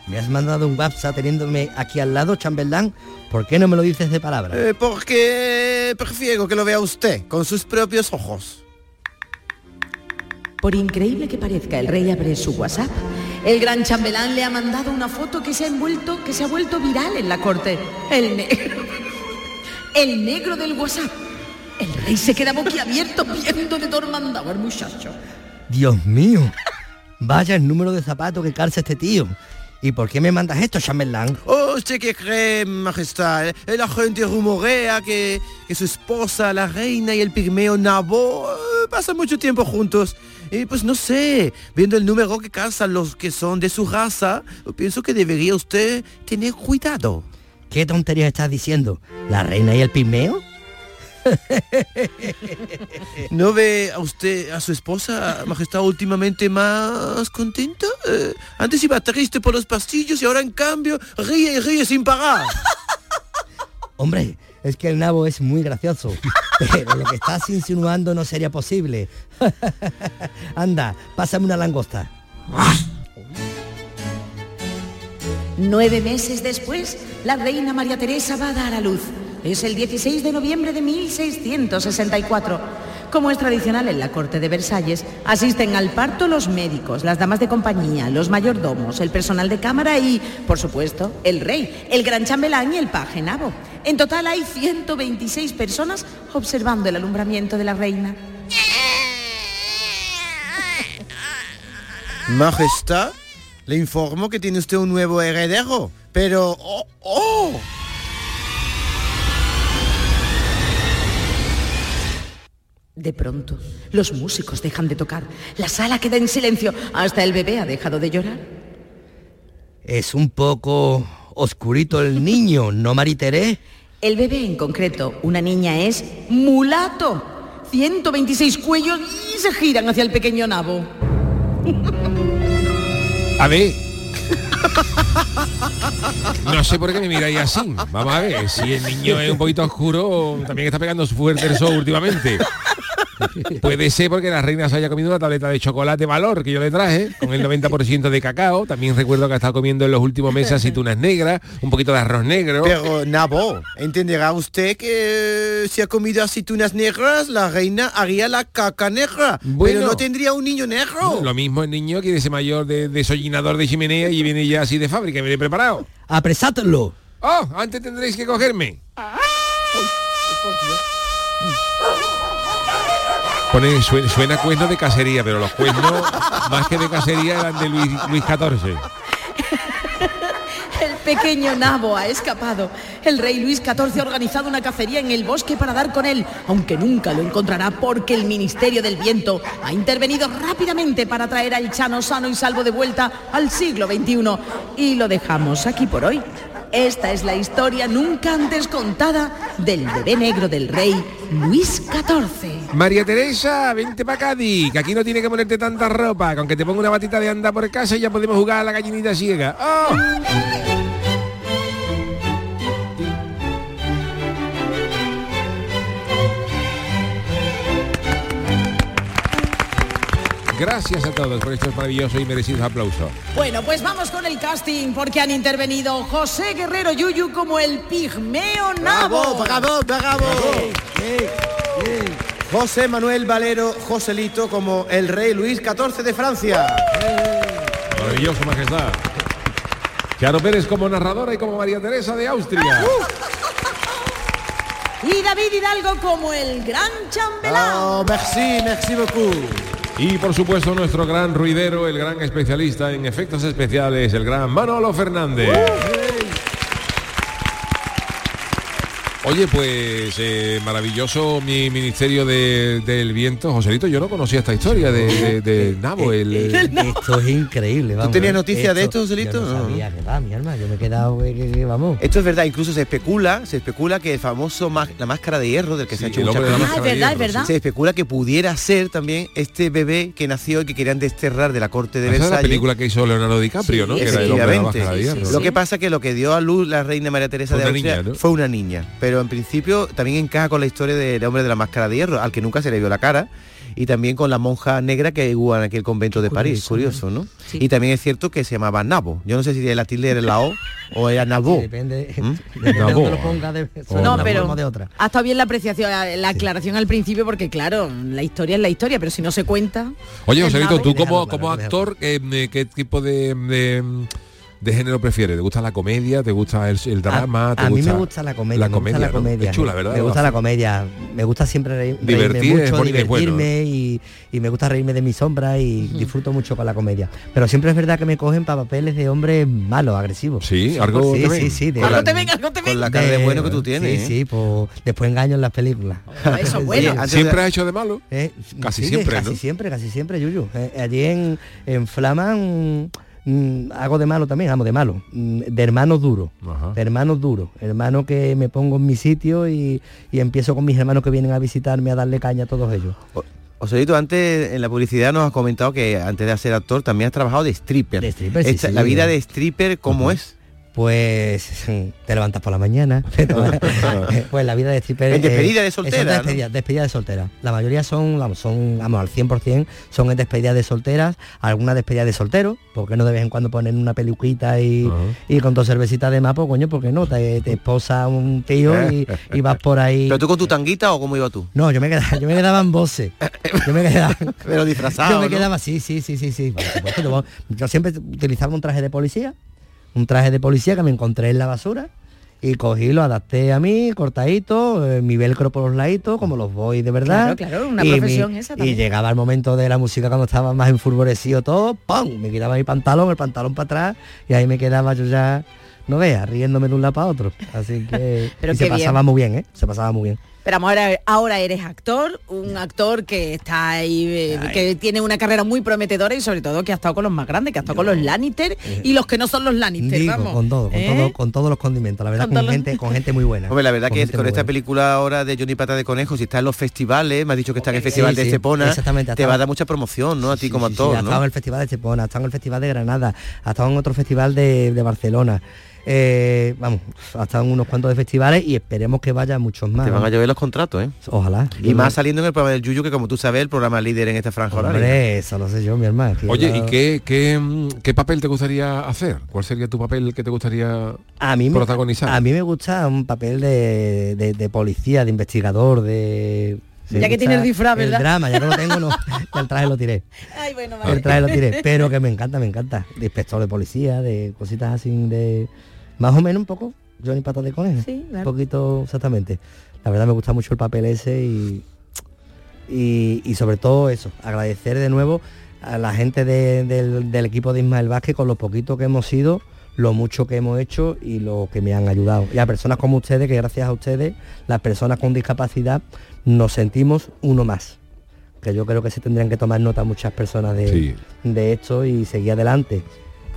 ¿Me has mandado un WhatsApp teniéndome aquí al lado, chambelán? ¿Por qué no me lo dices de palabra? Eh, porque prefiero que lo vea usted con sus propios ojos. Por increíble que parezca, el rey abre su WhatsApp. El gran chambelán le ha mandado una foto que se ha envuelto, que se ha vuelto viral en la corte. El negro. El negro del WhatsApp. El rey se queda boquiabierto viendo de dormandado al muchacho. Dios mío. Vaya el número de zapatos que calza este tío. ¿Y por qué me mandas esto, chambelán? Oh, ¿usted qué cree, majestad? Eh, La gente rumorea que, que su esposa, la reina y el pigmeo Nabo eh, pasan mucho tiempo juntos. Y pues no sé, viendo el número que calzan los que son de su raza, pienso que debería usted tener cuidado. ¿Qué tonterías estás diciendo? ¿La reina y el pigmeo? ¿No ve a usted, a su esposa, majestad, últimamente más contenta? Eh, antes iba triste por los pasillos y ahora en cambio ríe y ríe sin parar. Hombre, es que el nabo es muy gracioso. Pero lo que estás insinuando no sería posible. Anda, pásame una langosta. Nueve meses después, la reina María Teresa va a dar a luz. Es el 16 de noviembre de 1664. Como es tradicional en la corte de Versalles, asisten al parto los médicos, las damas de compañía, los mayordomos, el personal de cámara y, por supuesto, el rey, el gran chambelán y el paje nabo. En total hay 126 personas observando el alumbramiento de la reina. Majestad, le informo que tiene usted un nuevo heredero, pero... ¡Oh! oh. De pronto, los músicos dejan de tocar, la sala queda en silencio, hasta el bebé ha dejado de llorar. Es un poco oscurito el niño, ¿no, Maritere? El bebé en concreto, una niña, es mulato. 126 cuellos y se giran hacia el pequeño nabo. A ver. No sé por qué me miráis así. Vamos a ver, si el niño es un poquito oscuro, también está pegando fuerte el sol últimamente. Puede ser porque la reina se haya comido una tableta de chocolate valor que yo le traje, con el 90% de cacao. También recuerdo que ha estado comiendo en los últimos meses aceitunas negras, un poquito de arroz negro. Pero, Nabo, entenderá usted que si ha comido aceitunas negras, la reina haría la caca negra. Bueno. pero no tendría un niño negro. Lo mismo el niño quiere ser mayor de desollinador de chimenea y viene ya así de fábrica, viene preparado. ¡Apresátelo! ¡Oh! Antes tendréis que cogerme. Suena, suena cuerno de cacería, pero los cuernos más que de cacería eran de Luis, Luis XIV. El pequeño nabo ha escapado. El rey Luis XIV ha organizado una cacería en el bosque para dar con él, aunque nunca lo encontrará porque el Ministerio del Viento ha intervenido rápidamente para traer al Chano sano y salvo de vuelta al siglo XXI. Y lo dejamos aquí por hoy. Esta es la historia nunca antes contada del bebé negro del rey Luis XIV. María Teresa, vente para Cádiz, que aquí no tiene que ponerte tanta ropa, que aunque te ponga una batita de anda por casa ya podemos jugar a la gallinita ciega. ¡Oh! Gracias a todos por estos maravillosos y merecidos aplausos. Bueno, pues vamos con el casting porque han intervenido José Guerrero Yuyu como el pigmeo nabo. Bravo, bravo, bravo. José Manuel Valero Joselito como el rey Luis XIV de Francia. Maravilloso, majestad. Charo Pérez como narradora y como María Teresa de Austria. Y David Hidalgo como el gran chambelán. Oh, merci, merci beaucoup. Y por supuesto nuestro gran ruidero, el gran especialista en efectos especiales, el gran Manolo Fernández. Oye, pues eh, maravilloso mi Ministerio de- del Viento. Joselito, yo no conocía esta historia de, de- de Nabo. El, Esto es increíble, vamos. tenías noticia de esto, Joselito? Yo no sabía que va, mi alma. Yo me he quedado, que, vamos. Esto es verdad, incluso se especula, se especula que el famoso la máscara de hierro del que se ha hecho el mucha Ah, es verdad, hierro, es verdad. Se especula que pudiera ser también este bebé que nació y que querían desterrar de la corte de Esa es la Versalles. película que hizo Leonardo DiCaprio, ¿no? Que era el hombre de la máscara de hierro. Lo que pasa que lo que dio a luz la reina María Teresa Fue de Austria niña, ¿no? fue una niña, pero en principio también encaja con la historia del hombre de la máscara de hierro, al que nunca se le vio la cara. Y también con la monja negra que hubo en aquel convento de París, curioso, ¿no? Y también es cierto que se llamaba Nabo. Yo no sé si la tilde era la O o era Nabo. Depende, ¿Mm? depende de lo ponga de, suena No, pero de otra. ha estado bien la apreciación, la aclaración al principio, porque claro, la historia es la historia, pero si no se cuenta. Oye, Joselito, nabo. tú como, como actor, eh, eh, ¿qué tipo de, de, de género prefieres? ¿Te gusta la comedia? ¿Te gusta el, el drama? ¿Te A mí me gusta gusta la comedia. La me gusta comedia, la ¿no? comedia. Es chula, ¿verdad? Me gusta la comedia. Me gusta siempre reír- reírme Divertir es mucho, es bueno, divertirme y, y me gusta reírme de mi sombra y disfruto mucho con la comedia. Pero siempre es verdad que me cogen para papeles de hombres malos, agresivos. Sí, algo sí, te sí, ven. sí, de- Algo te ven, algo te ven. Con la cara de bueno que tú tienes. Sí, ¿eh? sí, pues después engaño en las películas. Eso es bueno. Oye, ¿Siempre de- has hecho de malo? Eh, Casi sí, siempre, Casi ¿no? siempre, casi siempre, Yuyu. Eh, allí en, en Flaman mm, hago de malo también, amo de malo. Mm, de hermanos duros. De hermanos duros. Hermano que me pongo en mi sitio y, y empiezo con mis hermanos que vienen a visitarme a darle caña a todos ellos. Osolito, antes en la publicidad nos has comentado que antes de ser actor también has trabajado de stripper. De stripper, sí, Esta- sí. La vida de stripper, ¿cómo es? Pues te levantas por la mañana. tomas- pues la vida de stripper. ¿En despedida de eh, soltera, no? despedida, despedida de soltera. La mayoría son, vamos, son, vamos, al 100% son en despedidas de solteras, algunas despedidas de solteros, porque no de vez en cuando ponen una peluquita y, y con dos cervecitas de mapo, coño, porque no, te, te esposa un tío y, y vas por ahí. ¿Pero tú con tu tanguita o cómo iba tú? No, yo me quedaba, yo me quedaba en voces. Yo me quedaba. Pero disfrazado, Yo me ¿no? quedaba, sí, sí, sí, sí, sí. yo siempre utilizaba un traje de policía, un traje de policía que me encontré en la basura y cogí, lo adapté a mí, cortadito, eh, mi velcro por los laditos, como los voy de verdad. Claro, claro, una Y profesión mi- esa Y también. llegaba el momento de la música cuando estaba más enfurvorecido todo, ¡pum! Me quitaba mi pantalón, el pantalón para atrás y ahí me quedaba yo ya, no veas, riéndome de un lado para otro. Así que Pero y qué se pasaba muy bien, ¿eh? Se pasaba muy bien. Pero ahora, ahora eres actor, un actor que está ahí, eh, que tiene una carrera muy prometedora y sobre todo que ha estado con los más grandes, que ha estado con los Lannister y los que no son los Lannister, Digo, vamos. con todo, con ¿Eh? todo, con todos los condimentos, la verdad, Con con, todos los- gente, con gente muy buena. Hombre, la verdad Con que con esta buena. película ahora de Johnny Pata de Conejo, si está en los festivales, me has dicho que está en el Sí, Festival de sí, Estepona, exactamente, ha te va a dar mucha promoción, ¿no? A ti como Sí, sí, actor, ha estado en ¿no? el Festival de Estepona, ha estado en el Festival de Granada, ha estado en otro festival de, de Barcelona. Eh, vamos, ha estado en unos cuantos de festivales y esperemos que vaya muchos más. Te van a ¿no? llover los contratos, ¿eh? Ojalá. Y más saliendo en el programa del Yuyu, que como tú sabes, el programa líder en esta franja horaria. Hombre, eso lo sé yo, mi hermano. Oye, ¿y qué, qué, qué papel te gustaría hacer? ¿Cuál sería tu papel que te gustaría a mí me, protagonizar? A mí me gusta un papel de, de- de policía, de investigador, de... Ya que gusta tiene el disfraz, ¿verdad? El drama, ya que lo tengo, no. ya el traje lo tiré. Ay, bueno, El traje lo tiré, pero que me encanta, me encanta. De inspector de policía, de cositas así de... Más o menos un poco, Johnny Patas de Conejo. Sí, Un poquito, exactamente. La verdad me gusta mucho el papel ese y, y, y sobre todo eso, agradecer de nuevo a la gente de- del, del equipo de Ismael Vázquez con lo poquito que hemos sido, lo mucho que hemos hecho y lo que me han ayudado. Y a personas como ustedes, que gracias a ustedes, las personas con discapacidad, nos sentimos uno más. Que yo creo que se tendrían que tomar nota muchas personas de, Sí. de esto y seguir adelante.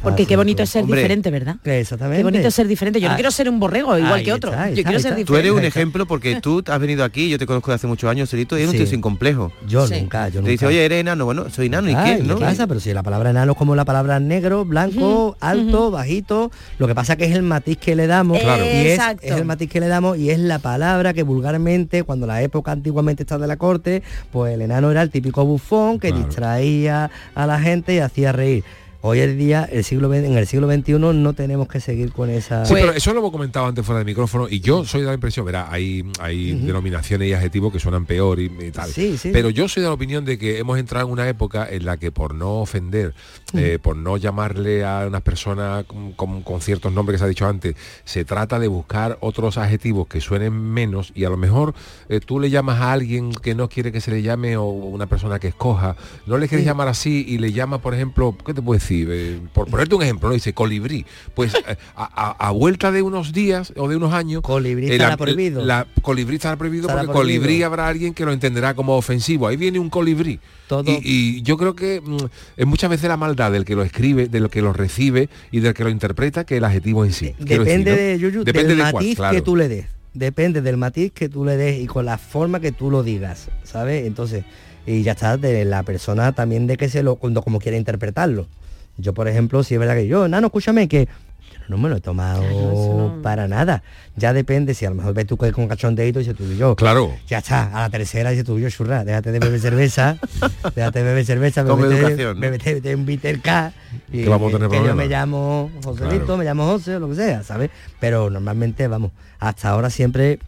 Porque Así qué bonito es ser Hombre, diferente, ¿verdad? Exactamente. Qué bonito es ser diferente. Yo no Ah, quiero ser un borrego igual que otro. está, Yo está, quiero ser diferente. Tú eres un ejemplo porque tú has venido aquí, yo te conozco de hace muchos años, Celito, y eres un Sí. tío sin complejo. Yo Sí. nunca, yo Te dice, nunca. oye, eres enano, bueno, soy enano, ¿y qué? ¿qué ¿no? pasa? Pero si la palabra enano es como la palabra negro, blanco, alto, bajito, lo que pasa que es el matiz que le damos Claro. y es, Exacto. es el matiz que le damos y es la palabra que vulgarmente, cuando la época antiguamente está de la corte, pues el enano era el típico bufón que Claro. distraía a la gente y hacía reír. Hoy en día, el siglo, en el siglo XXI, no tenemos que seguir con esa... Sí, pero eso lo hemos comentado antes fuera del micrófono y yo soy de la impresión, verá, hay, hay denominaciones y adjetivos que suenan peor y, y tal. Sí, sí. Pero yo soy de la opinión de que hemos entrado en una época en la que por no ofender, eh, por no llamarle a unas personas con, con- con ciertos nombres que se ha dicho antes, se trata de buscar otros adjetivos que suenen menos y a lo mejor eh, tú le llamas a alguien que no quiere que se le llame o una persona que escoja, no le quieres llamar así y le llama, por ejemplo, ¿qué te puedo decir? Eh, por ponerte un ejemplo, ¿no? Dice colibrí. Pues eh, a, a- a vuelta de unos días o de unos años... Colibrí estará la- prohibido. La, colibrí estará prohibido Estará porque prohibido. colibrí habrá alguien que lo entenderá como ofensivo. Ahí viene un colibrí. Todo- Y, y yo creo que mm, es muchas veces la maldad del que lo escribe, del que lo recibe y del que lo interpreta que el adjetivo en sí. Depende decir, ¿no? de Yuyu, Depende del de cuál, matiz claro. que tú le des. Depende del matiz que tú le des y con la forma que tú lo digas, ¿sabes? Entonces, y ya está, de la persona también de que se lo, cuando como quiera interpretarlo. Yo, por ejemplo, si es verdad que yo, Nano, escúchame, que yo no me lo he tomado para nada. Ya depende, si a lo mejor ves tú que con cachondeito y dices tú y yo. Claro. Ya está, a la tercera dices tú y yo, churra, déjate de beber cerveza, déjate de beber cerveza, bébete de un bitter K, y Que vamos a tener que yo me llamo Joselito, Claro. me llamo José o lo que sea, ¿sabes? Pero normalmente, vamos, hasta ahora siempre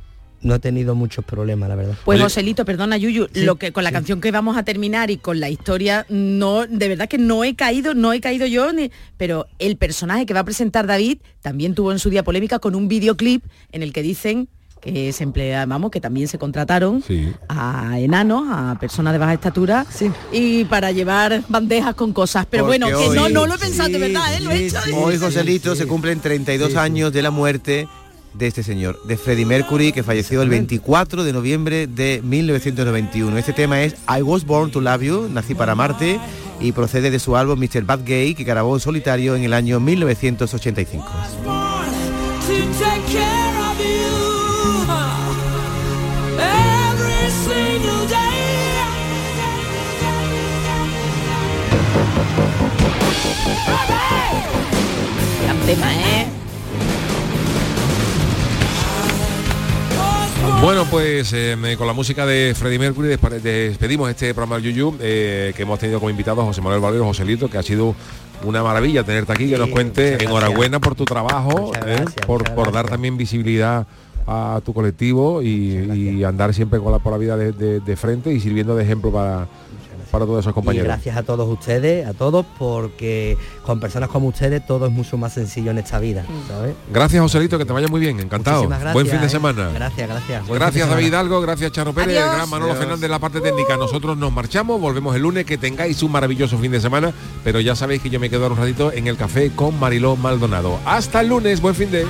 no he tenido muchos problemas, la verdad. Pues Joselito, perdona Yuyu, lo que con la canción que vamos a terminar y con la historia, no, de verdad que no he caído, no he caído yo, ni, pero el personaje que va a presentar David también tuvo en su día polémica con un videoclip en el que dicen que se emplea, vamos, que también se contrataron a enanos, a personas de baja estatura, y para llevar bandejas con cosas. Pero Porque bueno, que no, hoy- no lo he pensado de verdad, ¿eh? Lo he hecho. Hoy, Joselito, se cumplen 32 años de la muerte de este señor, de Freddie Mercury, que falleció el 24 de noviembre de 1991. Este tema es I Was Born to Love You, Nací para amarte, y procede de su álbum Mr. Bad Gay, que grabó en solitario en el año 1985. to take care of you every single day. Gran tema, ¿eh? Bueno, pues eh, con la música de Freddie Mercury despedimos este programa Yuyu eh, que hemos tenido como invitado a José Manuel Valero, Joselito, que ha sido una maravilla tenerte aquí, que nos cuente enhorabuena por tu trabajo, eh, por, por dar también visibilidad a tu colectivo y, y andar siempre con la, por la vida de, de- de frente y sirviendo de ejemplo para, para todos esos Y compañeros. gracias a todos ustedes, a todos, porque con personas como ustedes todo es mucho más sencillo en esta vida, ¿sabes? Gracias, Joselito, que te vaya muy bien, encantado. Gracias, Buen fin de ¿eh? semana. Gracias, gracias. Buen Gracias. David Hidalgo, gracias Charo Pérez, Adiós. el gran Manolo Adiós. Fernández de la parte técnica. Nosotros nos marchamos, volvemos el lunes, que tengáis un maravilloso fin de semana, pero ya sabéis que yo me quedo un ratito en el café con Mariló Maldonado. Hasta el lunes, buen fin de...